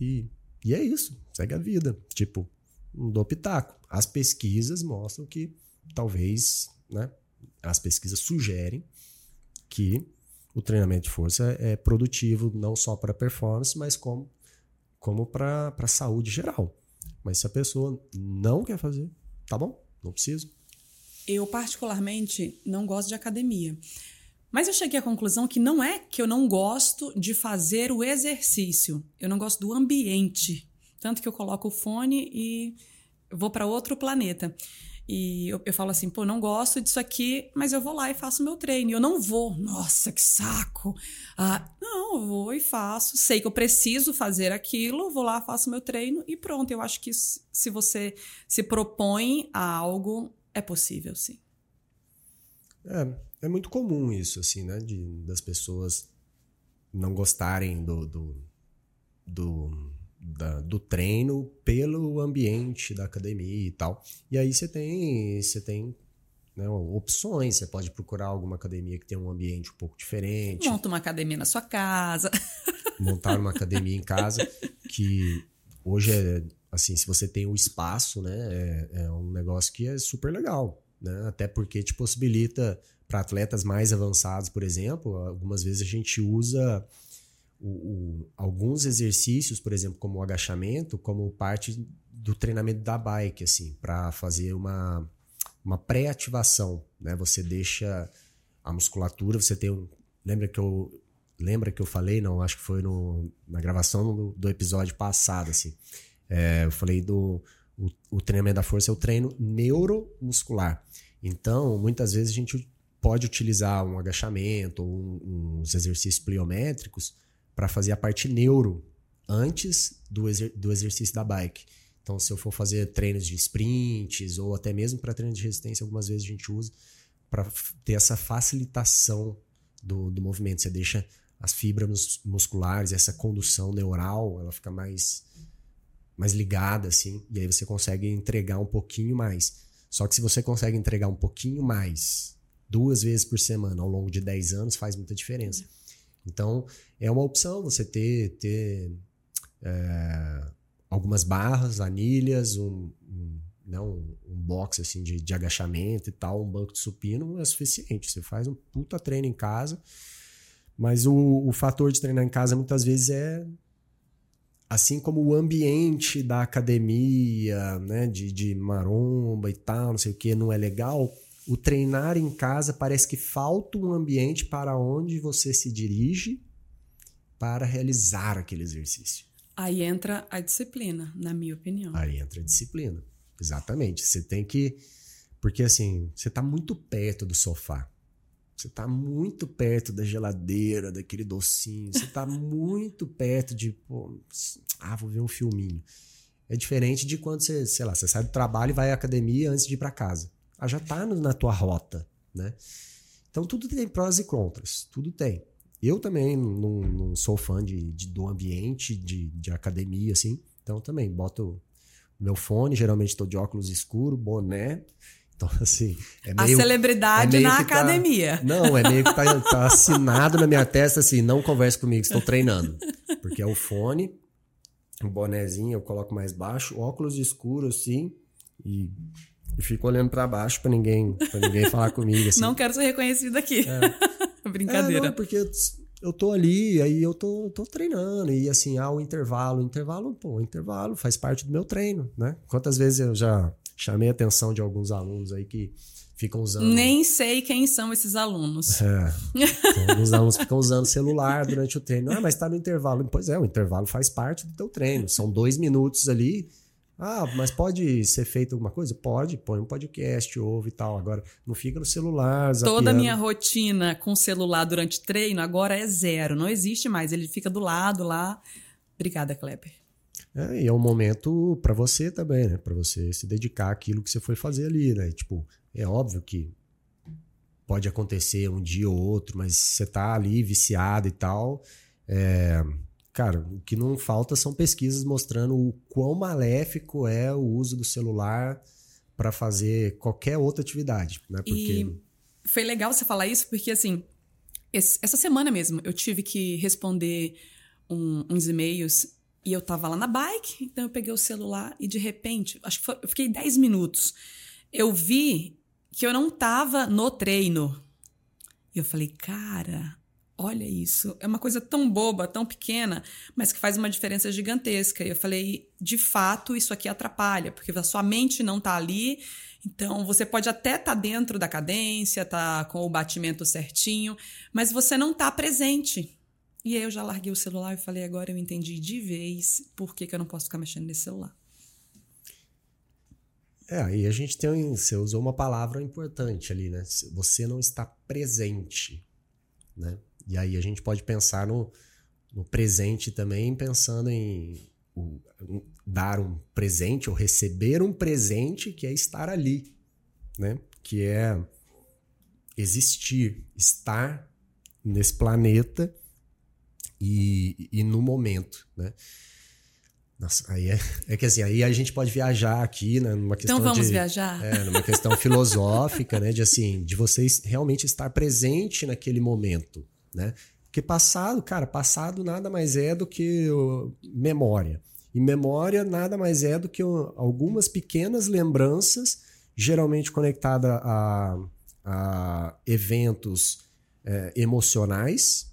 E e é isso, segue a vida. Tipo, não dou pitaco. As pesquisas mostram que talvez, né? As pesquisas sugerem que o treinamento de força é produtivo não só para performance, mas como, como para a saúde geral. Mas se a pessoa não quer fazer, tá bom, não precisa. Eu, particularmente, não gosto de academia. Mas eu cheguei à conclusão que não é que eu não gosto de fazer o exercício, eu não gosto do ambiente. Tanto que eu coloco o fone e vou para outro planeta. E eu, eu, falo assim, pô, não gosto disso aqui, mas eu vou lá e faço meu treino. Eu não vou, nossa, que saco. Ah, não, eu vou e faço. Sei que eu preciso fazer aquilo, vou lá, faço meu treino e pronto. Eu acho que se você se propõe a algo, é possível, sim. É, é muito comum isso, assim, né? De, das pessoas não gostarem do, do, do, da, do treino pelo ambiente da academia e tal. E aí você tem, você tem né, opções. Você pode procurar alguma academia que tenha um ambiente um pouco diferente. Monta uma academia na sua casa. Montar uma academia em casa, que hoje é assim, se você tem o espaço, né? É, é um negócio que é super legal né? Até porque te possibilita para atletas mais avançados, por exemplo, algumas vezes a gente usa o, o, alguns exercícios, por exemplo, como o agachamento, como parte do treinamento da bike, assim, para fazer uma, uma pré-ativação, né? Você deixa a musculatura, você tem um, lembra que eu lembra que eu falei, não, acho que foi no, na gravação do, do episódio passado, assim. É, eu falei do o, o treinamento da força é o treino neuromuscular. Então, muitas vezes a gente pode utilizar um agachamento ou um, uns exercícios pliométricos para fazer a parte neuro antes do, exer do exercício da bike. Então, se eu for fazer treinos de sprints ou até mesmo para treinos de resistência, algumas vezes a gente usa para ter essa facilitação do, do movimento. Você deixa as fibras musculares, essa condução neural, ela fica mais mais ligada assim, e aí você consegue entregar um pouquinho mais. Só que se você consegue entregar um pouquinho mais duas vezes por semana ao longo de 10 anos, faz muita diferença. Então, é uma opção você ter, ter é, algumas barras, anilhas, um, um, não, né, um box assim de, de agachamento e tal, um banco de supino é suficiente. Você faz um puta treino em casa, mas o, o fator de treinar em casa muitas vezes é assim como o ambiente da academia, né, de, de maromba e tal, não sei o que, não é legal, o treinar em casa parece que falta um ambiente para onde você se dirige para realizar aquele exercício. Aí entra a disciplina, na minha opinião. Aí entra a disciplina. Exatamente. Você tem que. Porque assim, você está muito perto do sofá. Você está muito perto da geladeira, daquele docinho. Você está muito perto de. Pô, ah, vou ver um filminho. É diferente de quando você, sei lá, você sai do trabalho e vai à academia antes de ir para casa. Ah, já está na tua rota, né? Então tudo tem prós e contras. Tudo tem. Eu também não, não sou fã de, de, do ambiente de, de academia, assim. Então também boto meu fone, geralmente estou de óculos escuro, boné então, assim. É meio, a celebridade é na tá academia. Tá, não, é meio que tá, tá, assinado na minha testa assim: não converse comigo, estou treinando. Porque é o fone, o bonezinho eu coloco mais baixo, óculos escuro assim, e, e fico olhando para baixo para ninguém, pra ninguém falar comigo. Assim. Não quero ser reconhecido aqui. É. Brincadeira. É, não, porque eu, tô ali, aí eu tô, tô treinando, e assim, há o intervalo. O intervalo, pô, o intervalo faz parte do meu treino, né? Quantas vezes eu já chamei a atenção de alguns alunos aí que ficam usando. Nem sei quem são esses alunos. É. Então, alguns alunos ficam usando celular durante o treino. Ah, mas está no intervalo. Pois é, o intervalo faz parte do teu treino. São dois minutos ali. Ah, mas pode ser feito alguma coisa? Pode, põe um podcast, ouve e tal. Agora, não fica no celular. Zapiando. Toda a minha rotina com celular durante treino agora é zero. Não existe mais. Ele fica do lado lá. Obrigada, Kleber. É, e é um momento para você também, né? Para você se dedicar àquilo que você foi fazer ali, né? Tipo, é óbvio que pode acontecer um dia ou outro, mas você tá ali viciado e tal. É, cara, o que não falta são pesquisas mostrando o quão maléfico é o uso do celular para fazer qualquer outra atividade, né? Porque... E foi legal você falar isso, porque assim, essa semana mesmo eu tive que responder um, uns e-mails e eu tava lá na bike, então eu peguei o celular e de repente, acho que foi, eu fiquei 10 minutos. Eu vi que eu não tava no treino. E eu falei, cara, olha isso. É uma coisa tão boba, tão pequena, mas que faz uma diferença gigantesca. E eu falei, de fato, isso aqui atrapalha, porque a sua mente não tá ali. Então, você pode até estar tá dentro da cadência, tá com o batimento certinho, mas você não tá presente. E aí eu já larguei o celular e falei, agora eu entendi de vez por que, que eu não posso ficar mexendo nesse celular. É, aí a gente tem. Você usou uma palavra importante ali, né? Você não está presente. Né? E aí a gente pode pensar no, no presente também, pensando em o, dar um presente ou receber um presente que é estar ali, né? Que é existir, estar nesse planeta e, e no momento, né? Nossa, aí é, é que assim, aí a gente pode viajar aqui, né, numa questão Então vamos de, viajar. É, numa questão filosófica, né, de assim, de vocês realmente estar presente naquele momento, né? Porque passado, cara, passado nada mais é do que memória. E memória nada mais é do que algumas pequenas lembranças geralmente conectada a, a eventos é, emocionais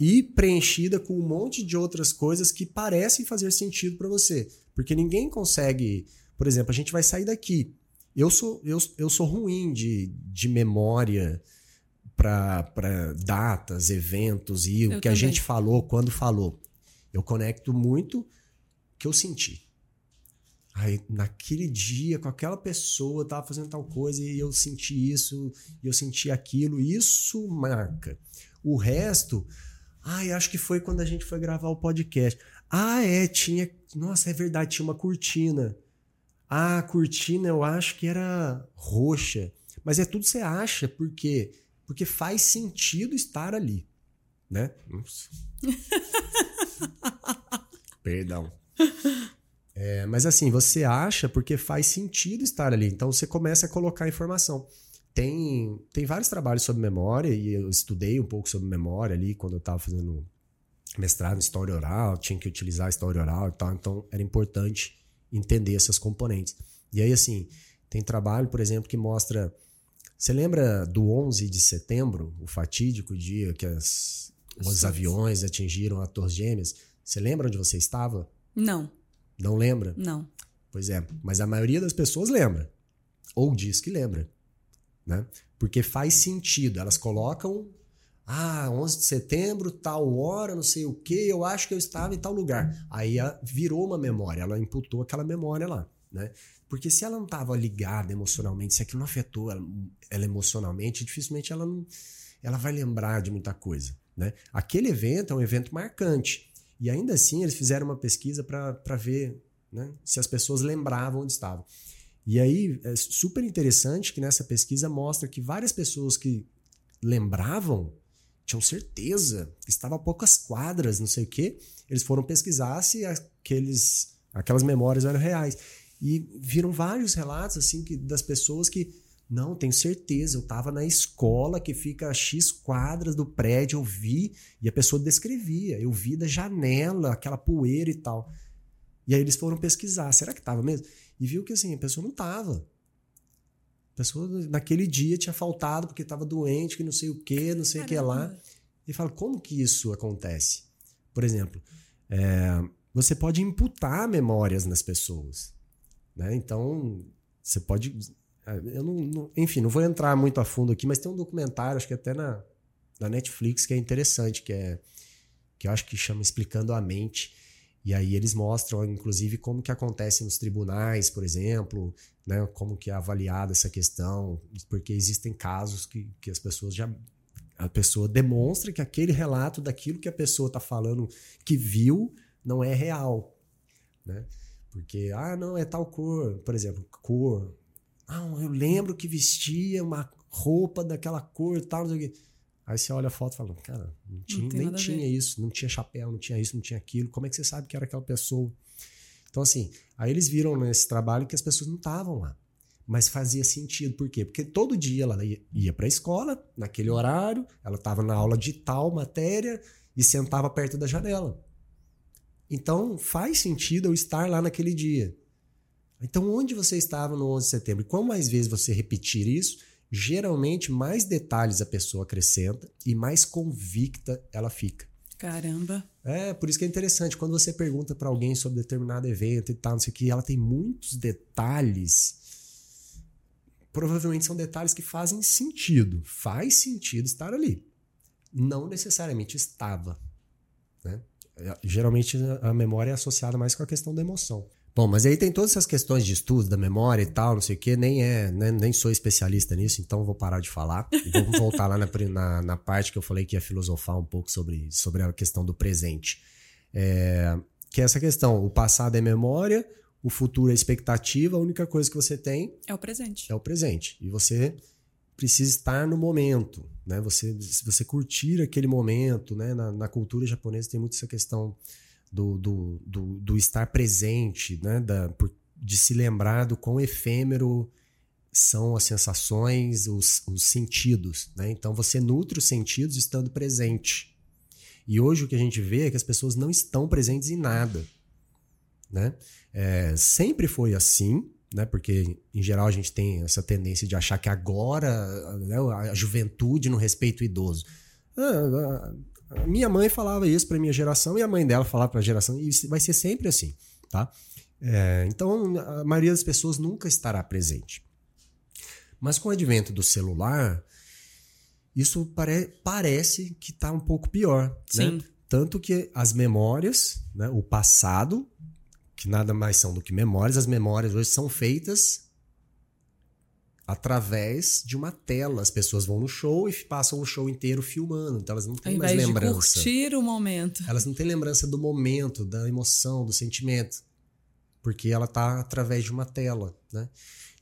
e preenchida com um monte de outras coisas que parecem fazer sentido para você. Porque ninguém consegue. Por exemplo, a gente vai sair daqui. Eu sou, eu, eu sou ruim de, de memória para datas, eventos e eu o que também. a gente falou quando falou. Eu conecto muito o que eu senti. Aí, naquele dia, com aquela pessoa, eu tava fazendo tal coisa e eu senti isso, e eu senti aquilo, isso marca. O resto, ai, acho que foi quando a gente foi gravar o podcast. Ah, é, tinha. Nossa, é verdade, tinha uma cortina. Ah, a cortina eu acho que era roxa. Mas é tudo você acha, por quê? Porque faz sentido estar ali, né? Perdão. É, mas assim, você acha porque faz sentido estar ali. Então você começa a colocar informação. Tem, tem vários trabalhos sobre memória, e eu estudei um pouco sobre memória ali quando eu estava fazendo mestrado em história oral, tinha que utilizar a história oral e tal, então era importante entender essas componentes. E aí, assim, tem trabalho, por exemplo, que mostra. Você lembra do 11 de setembro, o fatídico dia que as, os aviões atingiram a Torre Gêmeas? Você lembra onde você estava? Não. Não lembra? Não. Pois é, mas a maioria das pessoas lembra. Ou diz que lembra. Né? Porque faz sentido. Elas colocam. Ah, 11 de setembro, tal hora, não sei o que, eu acho que eu estava em tal lugar. Aí virou uma memória, ela imputou aquela memória lá. Né? Porque se ela não estava ligada emocionalmente, se aquilo não afetou ela, ela, emocionalmente, dificilmente ela, não, ela vai lembrar de muita coisa. Né? Aquele evento é um evento marcante. E ainda assim, eles fizeram uma pesquisa para ver né, se as pessoas lembravam onde estavam. E aí, é super interessante que nessa pesquisa mostra que várias pessoas que lembravam tinham certeza que estava a poucas quadras, não sei o quê. Eles foram pesquisar se aqueles, aquelas memórias eram reais. E viram vários relatos assim que, das pessoas que não, tenho certeza. Eu estava na escola que fica a X quadras do prédio, eu vi, e a pessoa descrevia. Eu vi da janela, aquela poeira e tal. E aí eles foram pesquisar, será que estava mesmo? E viu que assim, a pessoa não estava. A pessoa naquele dia tinha faltado porque estava doente, que não sei o que, não sei o que lá. E fala, como que isso acontece? Por exemplo, é, você pode imputar memórias nas pessoas. Né? Então, você pode é, eu não, não, enfim, não vou entrar muito a fundo aqui, mas tem um documentário, acho que até na, na Netflix, que é interessante, que é que eu acho que chama Explicando a Mente. E aí eles mostram, inclusive, como que acontece nos tribunais, por exemplo, né? como que é avaliada essa questão, porque existem casos que, que as pessoas já... A pessoa demonstra que aquele relato daquilo que a pessoa está falando que viu não é real, né? Porque, ah, não, é tal cor, por exemplo, cor, não, eu lembro que vestia uma roupa daquela cor e tal, não sei o quê. Aí você olha a foto e fala, cara, não tinha, nem tinha isso, não tinha chapéu, não tinha isso, não tinha aquilo. Como é que você sabe que era aquela pessoa? Então, assim, aí eles viram nesse trabalho que as pessoas não estavam lá. Mas fazia sentido. Por quê? Porque todo dia ela ia para a escola, naquele horário, ela estava na aula de tal matéria e sentava perto da janela. Então, faz sentido eu estar lá naquele dia. Então, onde você estava no 11 de setembro? E quanto mais vezes você repetir isso, geralmente mais detalhes a pessoa acrescenta e mais convicta ela fica. Caramba. É, por isso que é interessante. Quando você pergunta para alguém sobre determinado evento e tal, não sei o que, ela tem muitos detalhes. Provavelmente são detalhes que fazem sentido. Faz sentido estar ali. Não necessariamente estava. Né? É, geralmente a memória é associada mais com a questão da emoção. Bom, mas aí tem todas essas questões de estudo da memória e tal, não sei o quê, nem é, né, nem sou especialista nisso, então vou parar de falar. E vamos voltar lá na, na, na, parte que eu falei que ia filosofar um pouco sobre, sobre a questão do presente. É, que é essa questão: o passado é memória, o futuro é expectativa, a única coisa que você tem é o presente. É o presente. E você precisa estar no momento, né? Você, se você curtir aquele momento, né? Na, na cultura japonesa tem muito essa questão do, do, do, do estar presente, né? Da, por, de se lembrar do quão efêmero são as sensações, os, os sentidos. Né? Então você nutre os sentidos estando presente. E hoje o que a gente vê é que as pessoas não estão presentes em nada. Né? É, sempre foi assim, né? Porque em geral a gente tem essa tendência de achar que agora né, a juventude não respeita o idoso. Ah, a minha mãe falava isso para minha geração e a mãe dela falava para a geração e vai ser sempre assim, tá? É, então a maioria das pessoas nunca estará presente. Mas com o advento do celular, isso pare parece que está um pouco pior, né? Sim. né? Tanto que as memórias, né, o passado que nada mais são do que memórias. As memórias hoje são feitas através de uma tela. As pessoas vão no show e passam o show inteiro filmando. Então elas não têm mais lembrança. De curtir o momento. Elas não têm lembrança do momento, da emoção, do sentimento. Porque ela está através de uma tela. Né?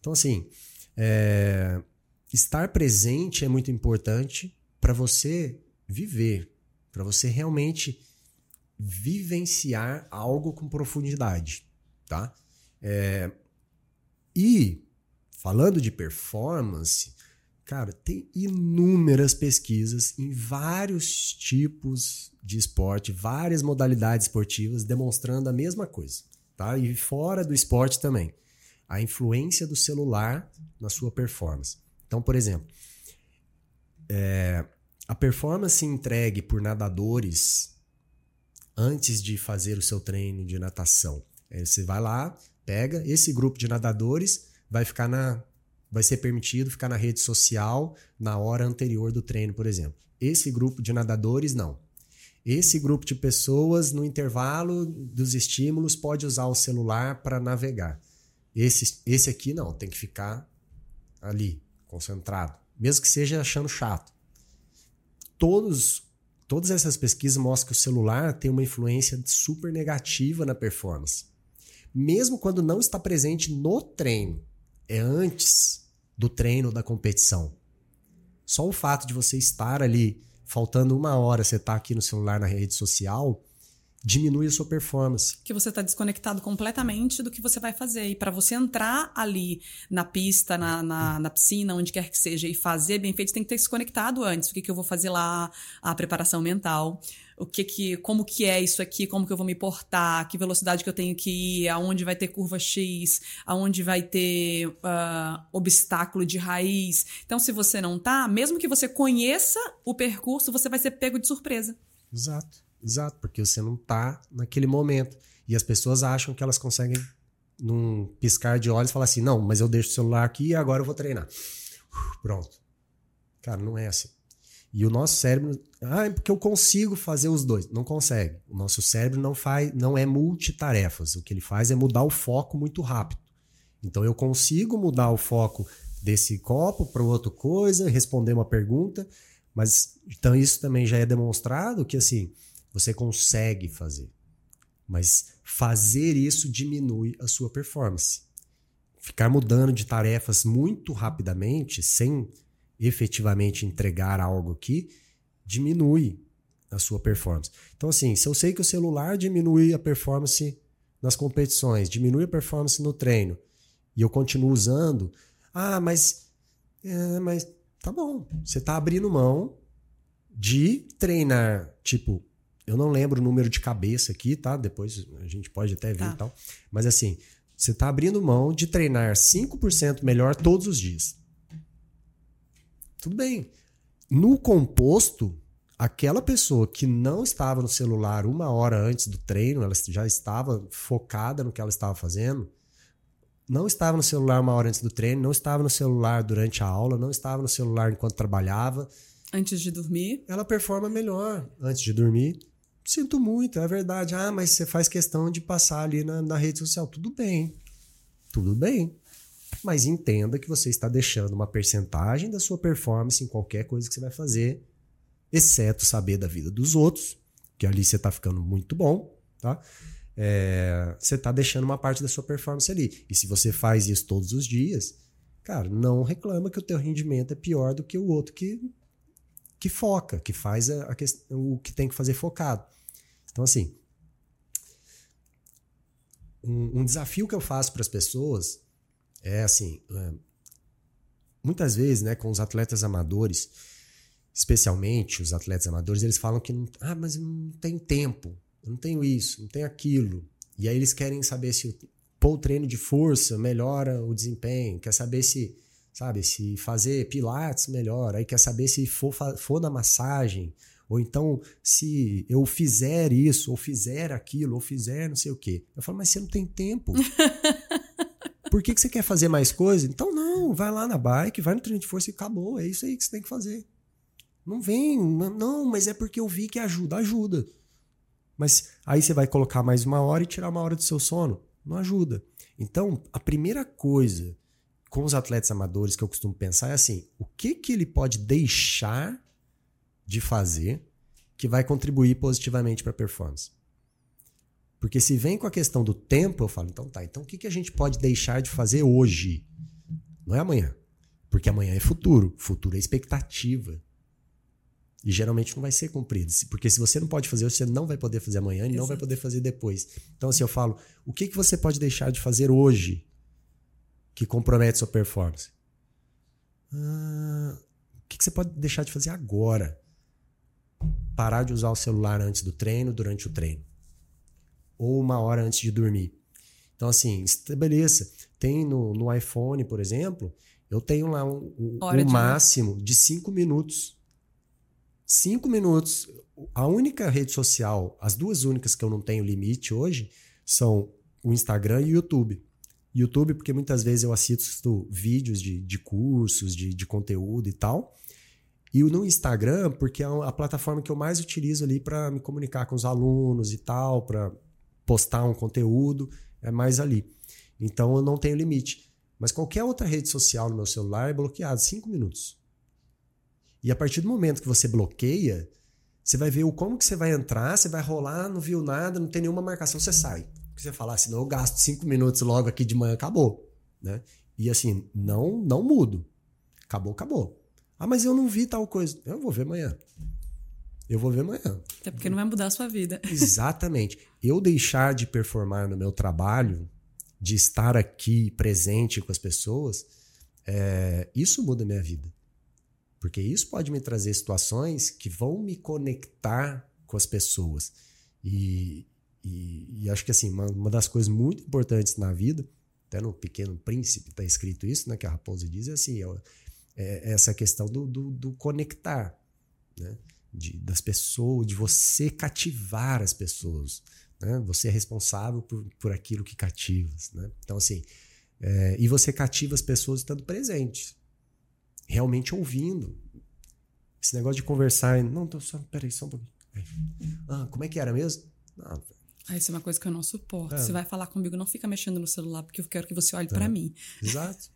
Então, assim, é... estar presente é muito importante para você viver, para você realmente vivenciar algo com profundidade, tá? É, e falando de performance, cara, tem inúmeras pesquisas em vários tipos de esporte, várias modalidades esportivas demonstrando a mesma coisa, tá? E fora do esporte também, a influência do celular na sua performance. Então, por exemplo, é, a performance entregue por nadadores antes de fazer o seu treino de natação. Aí você vai lá, pega esse grupo de nadadores, vai ficar na vai ser permitido ficar na rede social na hora anterior do treino, por exemplo. Esse grupo de nadadores não. Esse grupo de pessoas no intervalo dos estímulos pode usar o celular para navegar. Esse esse aqui não, tem que ficar ali, concentrado, mesmo que seja achando chato. Todos Todas essas pesquisas mostram que o celular tem uma influência super negativa na performance. Mesmo quando não está presente no treino, é antes do treino da competição. Só o fato de você estar ali, faltando uma hora, você está aqui no celular na rede social, diminui a sua performance. Que você está desconectado completamente do que você vai fazer. E para você entrar ali na pista, na, na, na, piscina, onde quer que seja, e fazer bem feito, você tem que ter se conectado antes. O que, que eu vou fazer lá, a preparação mental. O que que, como que é isso aqui, como que eu vou me portar, que velocidade que eu tenho que ir, aonde vai ter curva X, aonde vai ter uh, obstáculo de raiz. Então, se você não tá, mesmo que você conheça o percurso, você vai ser pego de surpresa. Exato. Exato, porque você não tá naquele momento. E as pessoas acham que elas conseguem, num piscar de olhos, falar assim: não, mas eu deixo o celular aqui e agora eu vou treinar. Pronto. Cara, não é assim. E o nosso cérebro, ah, é porque eu consigo fazer os dois. Não consegue. O nosso cérebro não faz, não é multitarefas. O que ele faz é mudar o foco muito rápido. Então eu consigo mudar o foco desse copo para outra coisa, responder uma pergunta, mas então isso também já é demonstrado que assim, você consegue fazer. Mas fazer isso diminui a sua performance. Ficar mudando de tarefas muito rapidamente, sem efetivamente entregar algo aqui, diminui a sua performance. Então, assim, se eu sei que o celular diminui a performance nas competições, diminui a performance no treino, e eu continuo usando, ah, mas. É, mas tá bom. Você está abrindo mão de treinar, tipo, eu não lembro o número de cabeça aqui, tá? Depois a gente pode até ver tá. e tal. Mas assim, você está abrindo mão de treinar 5% melhor todos os dias. Tudo bem. No composto, aquela pessoa que não estava no celular uma hora antes do treino, ela já estava focada no que ela estava fazendo, não estava no celular uma hora antes do treino, não estava no celular durante a aula, não estava no celular enquanto trabalhava. Antes de dormir? Ela performa melhor antes de dormir. Sinto muito, é verdade. Ah, mas você faz questão de passar ali na, na rede social. Tudo bem. Tudo bem. Mas entenda que você está deixando uma percentagem da sua performance em qualquer coisa que você vai fazer, exceto saber da vida dos outros, que ali você está ficando muito bom, tá? É, você está deixando uma parte da sua performance ali. E se você faz isso todos os dias, cara, não reclama que o teu rendimento é pior do que o outro que, que foca, que faz a, a o que tem que fazer focado. Então, assim, um, um desafio que eu faço para as pessoas é assim: é, muitas vezes, né, com os atletas amadores, especialmente os atletas amadores, eles falam que, não, ah, mas não tenho tempo, não tenho isso, não tenho aquilo. E aí eles querem saber se o pô, o treino de força melhora o desempenho, quer saber se, sabe, se fazer pilates melhora, aí quer saber se for, for na massagem, ou então se eu fizer isso, ou fizer aquilo, ou fizer não sei o quê. Eu falo, mas você não tem tempo. Por que, que você quer fazer mais coisa? Então não, vai lá na bike, vai no treino de força e acabou. É isso aí que você tem que fazer. Não vem, não, mas é porque eu vi que ajuda, ajuda. Mas aí você vai colocar mais uma hora e tirar uma hora do seu sono. Não ajuda. Então, a primeira coisa com os atletas amadores que eu costumo pensar é assim: o que, que ele pode deixar de fazer que vai contribuir positivamente para a performance? Porque se vem com a questão do tempo, eu falo, então tá, então o que, que a gente pode deixar de fazer hoje? Não é amanhã. Porque amanhã é futuro. Futuro é expectativa. E geralmente não vai ser cumprido. Porque se você não pode fazer hoje, você não vai poder fazer amanhã e Exato. não vai poder fazer depois. Então, assim, eu falo: o que, que você pode deixar de fazer hoje que compromete sua performance? Ah, o que, que você pode deixar de fazer agora? Parar de usar o celular antes do treino, durante o treino. Ou uma hora antes de dormir. Então, assim, estabeleça. Tem no, no iPhone, por exemplo, eu tenho lá um, um, um máximo de cinco minutos Cinco minutos. A única rede social, as duas únicas que eu não tenho limite hoje, são o Instagram e o YouTube. YouTube, porque muitas vezes eu assisto vídeos de, de cursos, de, de conteúdo e tal. E no Instagram, porque é a plataforma que eu mais utilizo ali para me comunicar com os alunos e tal, para postar um conteúdo, é mais ali. Então eu não tenho limite. Mas qualquer outra rede social no meu celular é bloqueado, cinco minutos. E a partir do momento que você bloqueia, você vai ver o como que você vai entrar, você vai rolar, não viu nada, não tem nenhuma marcação, você sai. Porque você fala, ah, senão eu gasto cinco minutos logo aqui de manhã, acabou. Né? E assim, não, não mudo. Acabou, acabou. Ah, mas eu não vi tal coisa. Eu vou ver amanhã. Eu vou ver amanhã. Até porque não vai mudar a sua vida. Exatamente. Eu deixar de performar no meu trabalho, de estar aqui presente com as pessoas, é, isso muda a minha vida. Porque isso pode me trazer situações que vão me conectar com as pessoas. E, e, e acho que assim, uma, uma, das coisas muito importantes na vida, até no Pequeno Príncipe está escrito isso, né, que a Raposa diz, é assim, é, é essa questão do, do, do conectar, né? De, das pessoas, de você cativar as pessoas. Né? Você é responsável por, por aquilo que cativas. Né? Então, assim, é, e você cativa as pessoas estando presentes realmente ouvindo. Esse negócio de conversar. Não, tô só. Peraí, só um pouquinho. Ah, como é que era mesmo? Ah, ah, isso é uma coisa que eu não suporto. É. Você vai falar comigo, não fica mexendo no celular, porque eu quero que você olhe é. para mim. Exato.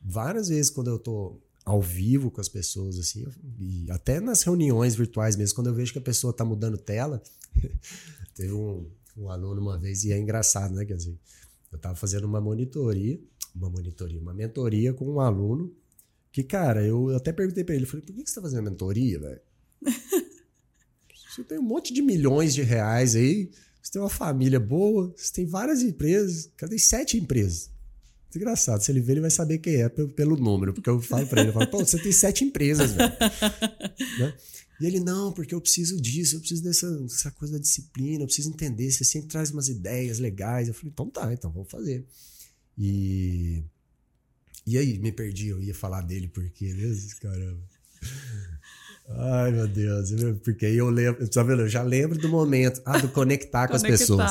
Várias vezes quando eu tô ao vivo com as pessoas, assim, e até nas reuniões virtuais mesmo, quando eu vejo que a pessoa tá mudando tela. teve um, um aluno uma vez, e é engraçado, né? Quer dizer, eu tava fazendo uma monitoria, uma monitoria, uma mentoria com um aluno que, cara, eu até perguntei pra ele, falei, por que você tá fazendo mentoria, velho? você tem um monte de milhões de reais aí, você tem uma família boa, você tem várias empresas, cara, tem sete empresas. Engraçado, se ele ver, ele vai saber quem é pelo, pelo número, porque eu falo pra ele, eu falo, pô, você tem sete empresas, velho. né? E ele, não, porque eu preciso disso, eu preciso dessa, dessa coisa da disciplina, eu preciso entender, você sempre traz umas ideias legais. Eu falei, então tá, então vamos fazer. E e aí, me perdi, eu ia falar dele porque, Deus, caramba. Ai, meu Deus, porque aí eu lembro, tá vendo? Eu já lembro do momento, ah, do conectar com as pessoas.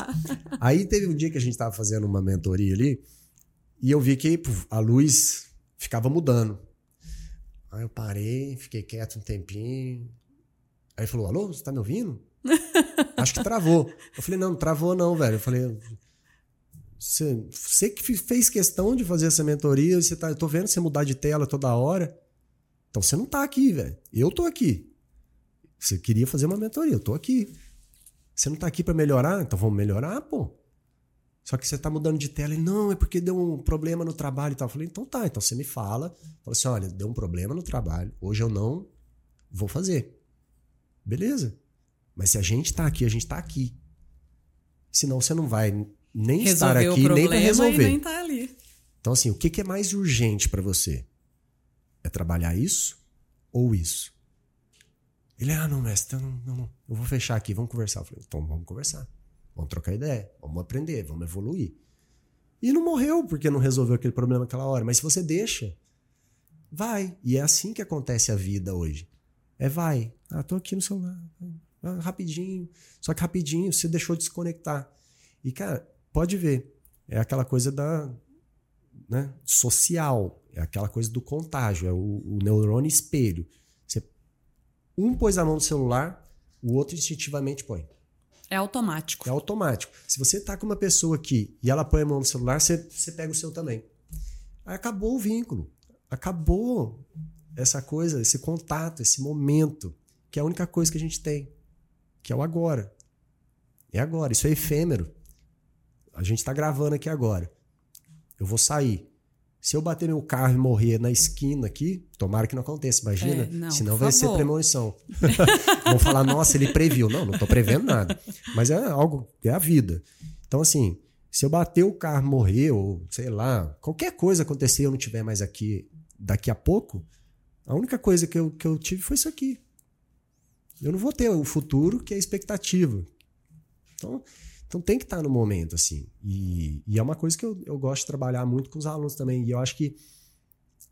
Aí teve um dia que a gente estava fazendo uma mentoria ali e eu vi que a luz ficava mudando. Aí eu parei, fiquei quieto um tempinho. Aí ele falou: Alô, você tá me ouvindo? Acho que travou. Eu falei: Não, não travou não, velho. Eu falei: você, você que fez questão de fazer essa mentoria, você tá, eu tô vendo você mudar de tela toda hora. Então você não tá aqui, velho. Eu tô aqui. Você queria fazer uma mentoria, eu tô aqui. Você não tá aqui para melhorar? Então vamos melhorar, pô. Só que você tá mudando de tela e não, é porque deu um problema no trabalho e tal. Eu falei, então tá, então você me fala. Fala assim: olha, deu um problema no trabalho. Hoje eu não vou fazer. Beleza. Mas se a gente tá aqui, a gente tá aqui. Senão você não vai nem resolver estar aqui, nem para resolver. nem tá ali. Então, assim, o que, que é mais urgente para você? É trabalhar isso ou isso? Ele, ah, não, mestre, não, não, não, eu vou fechar aqui, vamos conversar. Eu falei, então vamos conversar. Vamos trocar ideia, vamos aprender, vamos evoluir. E não morreu porque não resolveu aquele problema naquela hora. Mas se você deixa, vai. E é assim que acontece a vida hoje. É vai. Ah, tô aqui no celular. Ah, rapidinho. Só que rapidinho você deixou de desconectar. E, cara, pode ver. É aquela coisa da. Né, social. É aquela coisa do contágio. É o, o neurônio espelho. Você, um pôs a mão no celular, o outro instintivamente põe. É automático. É automático. Se você tá com uma pessoa aqui e ela põe a mão no celular, você, você pega o seu também. Aí acabou o vínculo. Acabou essa coisa, esse contato, esse momento, que é a única coisa que a gente tem, que é o agora. É agora. Isso é efêmero. A gente está gravando aqui agora. Eu vou sair. Se eu bater meu carro e morrer na esquina aqui, tomara que não aconteça, imagina. É, não, Senão vai favor. ser premonição. Vão falar, nossa, ele previu. Não, não estou prevendo nada. Mas é algo, é a vida. Então, assim, se eu bater o carro e morrer, ou sei lá, qualquer coisa acontecer e eu não estiver mais aqui daqui a pouco, a única coisa que eu, que eu tive foi isso aqui. Eu não vou ter o futuro, que é a expectativa. Então, então tem que estar no momento, assim. E, e é uma coisa que eu, eu gosto de trabalhar muito com os alunos também. E eu acho que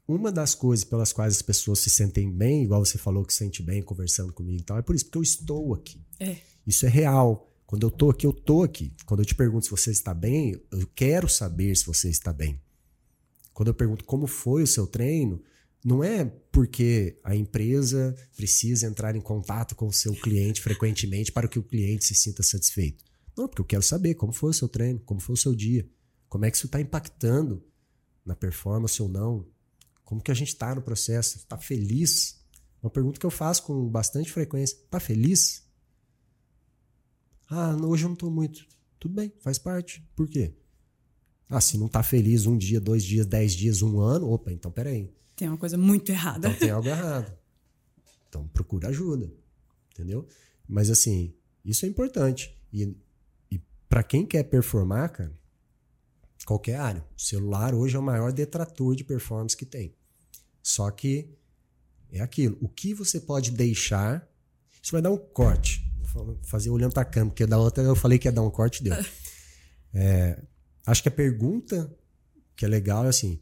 uma das coisas pelas quais as pessoas se sentem bem, igual você falou que se sente bem conversando comigo e tal, é por isso, porque eu estou aqui. É. Isso é real. Quando eu estou aqui, eu estou aqui. Quando eu te pergunto se você está bem, eu quero saber se você está bem. Quando eu pergunto como foi o seu treino, não é porque a empresa precisa entrar em contato com o seu cliente frequentemente para que o cliente se sinta satisfeito. Não, porque eu quero saber como foi o seu treino, como foi o seu dia, como é que isso está impactando na performance ou não, como que a gente está no processo, está feliz? Uma pergunta que eu faço com bastante frequência. Está feliz? Ah, hoje eu não estou muito. Tudo bem, faz parte. Por quê? Ah, se não está feliz um dia, dois dias, dez dias, um ano, opa, então peraí. Tem uma coisa muito errada. Então tem algo errado. Então procura ajuda. Entendeu? Mas assim, isso é importante. E para quem quer performar, cara, qualquer área. O celular hoje é o maior detrator de performance que tem. Só que é aquilo. O que você pode deixar. Isso vai dar um corte. Vou fazer olhando para a câmera, porque da outra eu falei que ia dar um corte deu. É, acho que a pergunta que é legal é assim: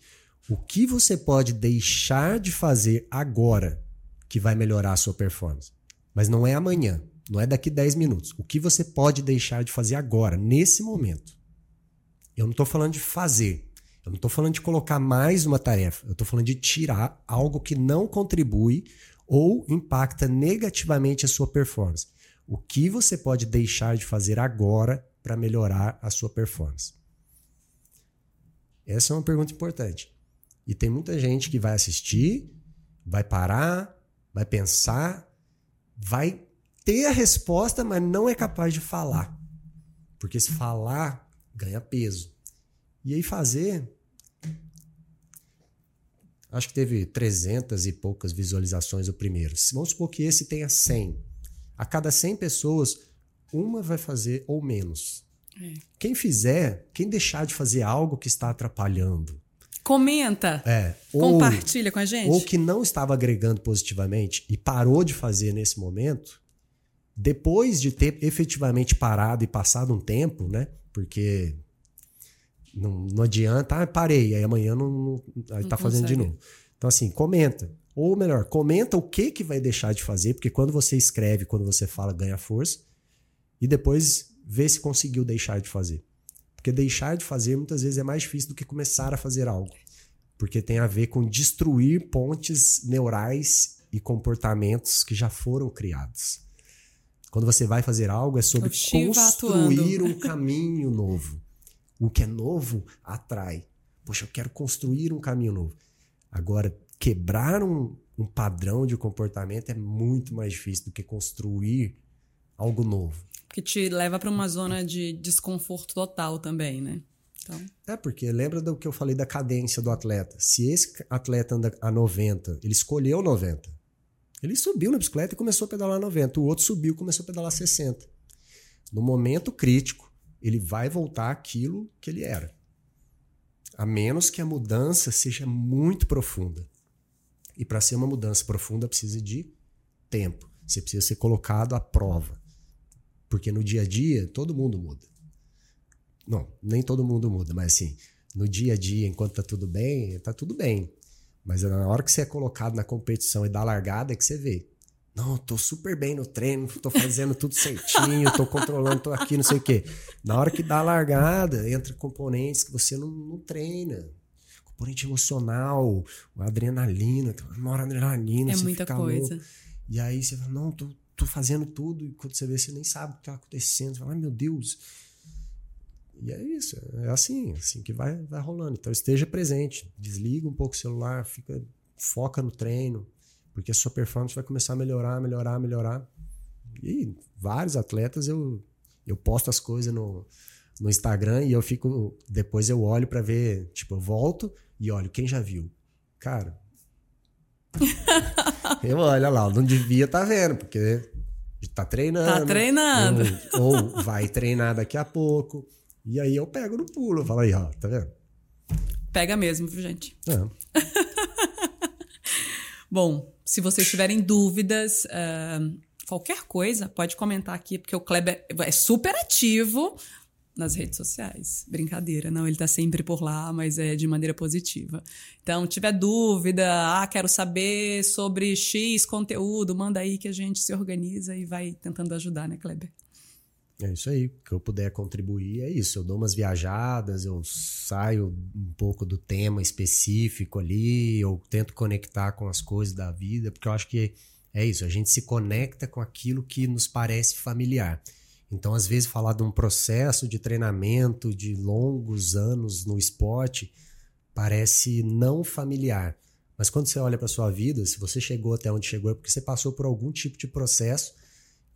o que você pode deixar de fazer agora que vai melhorar a sua performance? Mas não é amanhã. Não é daqui 10 minutos. O que você pode deixar de fazer agora, nesse momento? Eu não estou falando de fazer. Eu não estou falando de colocar mais uma tarefa. Eu estou falando de tirar algo que não contribui ou impacta negativamente a sua performance. O que você pode deixar de fazer agora para melhorar a sua performance? Essa é uma pergunta importante. E tem muita gente que vai assistir, vai parar, vai pensar, vai ter a resposta, mas não é capaz de falar. Porque se falar, ganha peso. E aí fazer. Acho que teve 300 e poucas visualizações o primeiro. Vamos supor que esse tenha 100. A cada 100 pessoas, uma vai fazer ou menos. É. Quem fizer, quem deixar de fazer algo que está atrapalhando. Comenta. É. Compartilha com a gente. Ou que não estava agregando positivamente e parou de fazer nesse momento, depois de ter efetivamente parado e passado um tempo, né? Porque não, não adianta, ah, parei, aí amanhã não, não aí tá fazendo de novo. Então, assim, comenta. Ou melhor, comenta o que, que vai deixar de fazer, porque quando você escreve, quando você fala, ganha força. E depois vê se conseguiu deixar de fazer. Porque deixar de fazer muitas vezes é mais difícil do que começar a fazer algo. Porque tem a ver com destruir pontes neurais e comportamentos que já foram criados. Quando você vai fazer algo, é sobre construir um caminho novo. O que é novo atrai. Poxa, eu quero construir um caminho novo. Agora, quebrar um, um padrão de comportamento é muito mais difícil do que construir algo novo. Que te leva para uma zona de desconforto total também, né? Então... É, porque lembra do que eu falei da cadência do atleta. Se esse atleta anda a 90, ele escolheu 90. Ele subiu na bicicleta e começou a pedalar 90. O outro subiu e começou a pedalar 60. No momento crítico, ele vai voltar aquilo que ele era. A menos que a mudança seja muito profunda. E para ser uma mudança profunda precisa de tempo. Você precisa ser colocado à prova. Porque no dia a dia todo mundo muda. Não, nem todo mundo muda, mas assim, no dia a dia, enquanto tá tudo bem, tá tudo bem. Mas é na hora que você é colocado na competição e dá largada é que você vê. Não, tô super bem no treino, tô fazendo tudo certinho, tô controlando, tô aqui, não sei o quê. Na hora que dá a largada, entra componentes que você não, não treina. Componente emocional, adrenalina, noradrenalina. É muita coisa. Louco. E aí você fala, não, tô, tô fazendo tudo, e quando você vê, você nem sabe o que tá acontecendo. Você fala, ai meu Deus. E é isso, é assim, assim que vai, vai rolando. Então esteja presente, desliga um pouco o celular, fica, foca no treino, porque a sua performance vai começar a melhorar, melhorar, melhorar. E vários atletas eu, eu posto as coisas no, no Instagram e eu fico. Depois eu olho para ver, tipo, eu volto e olho, quem já viu? Cara. eu olho lá, não devia estar tá vendo, porque tá treinando. Tá treinando. Ou, ou, vai treinar daqui a pouco. E aí eu pego no pulo, falo aí, ó, tá vendo? Pega mesmo, viu, gente? É. Bom, se vocês tiverem dúvidas, uh, qualquer coisa, pode comentar aqui, porque o Kleber é super ativo nas redes sociais. Brincadeira, não, ele tá sempre por lá, mas é de maneira positiva. Então, tiver dúvida, ah, quero saber sobre X conteúdo, manda aí que a gente se organiza e vai tentando ajudar, né, Kleber? É isso aí, que eu puder contribuir é isso. Eu dou umas viajadas, eu saio um pouco do tema específico ali, eu tento conectar com as coisas da vida, porque eu acho que é isso, a gente se conecta com aquilo que nos parece familiar. Então, às vezes, falar de um processo de treinamento de longos anos no esporte parece não familiar. Mas quando você olha para sua vida, se você chegou até onde chegou, é porque você passou por algum tipo de processo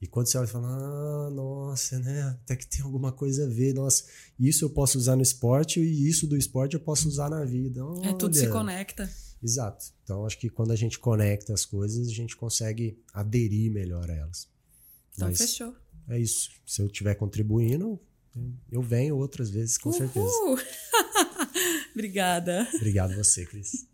e quando você olha e fala, ah, nossa, né? Até que tem alguma coisa a ver, nossa, isso eu posso usar no esporte e isso do esporte eu posso usar na vida. Olha. É, tudo se conecta. Exato. Então, acho que quando a gente conecta as coisas, a gente consegue aderir melhor a elas. Então, Mas fechou. É isso. Se eu estiver contribuindo, eu venho outras vezes, com Uhul. certeza. Obrigada. Obrigado você, Cris.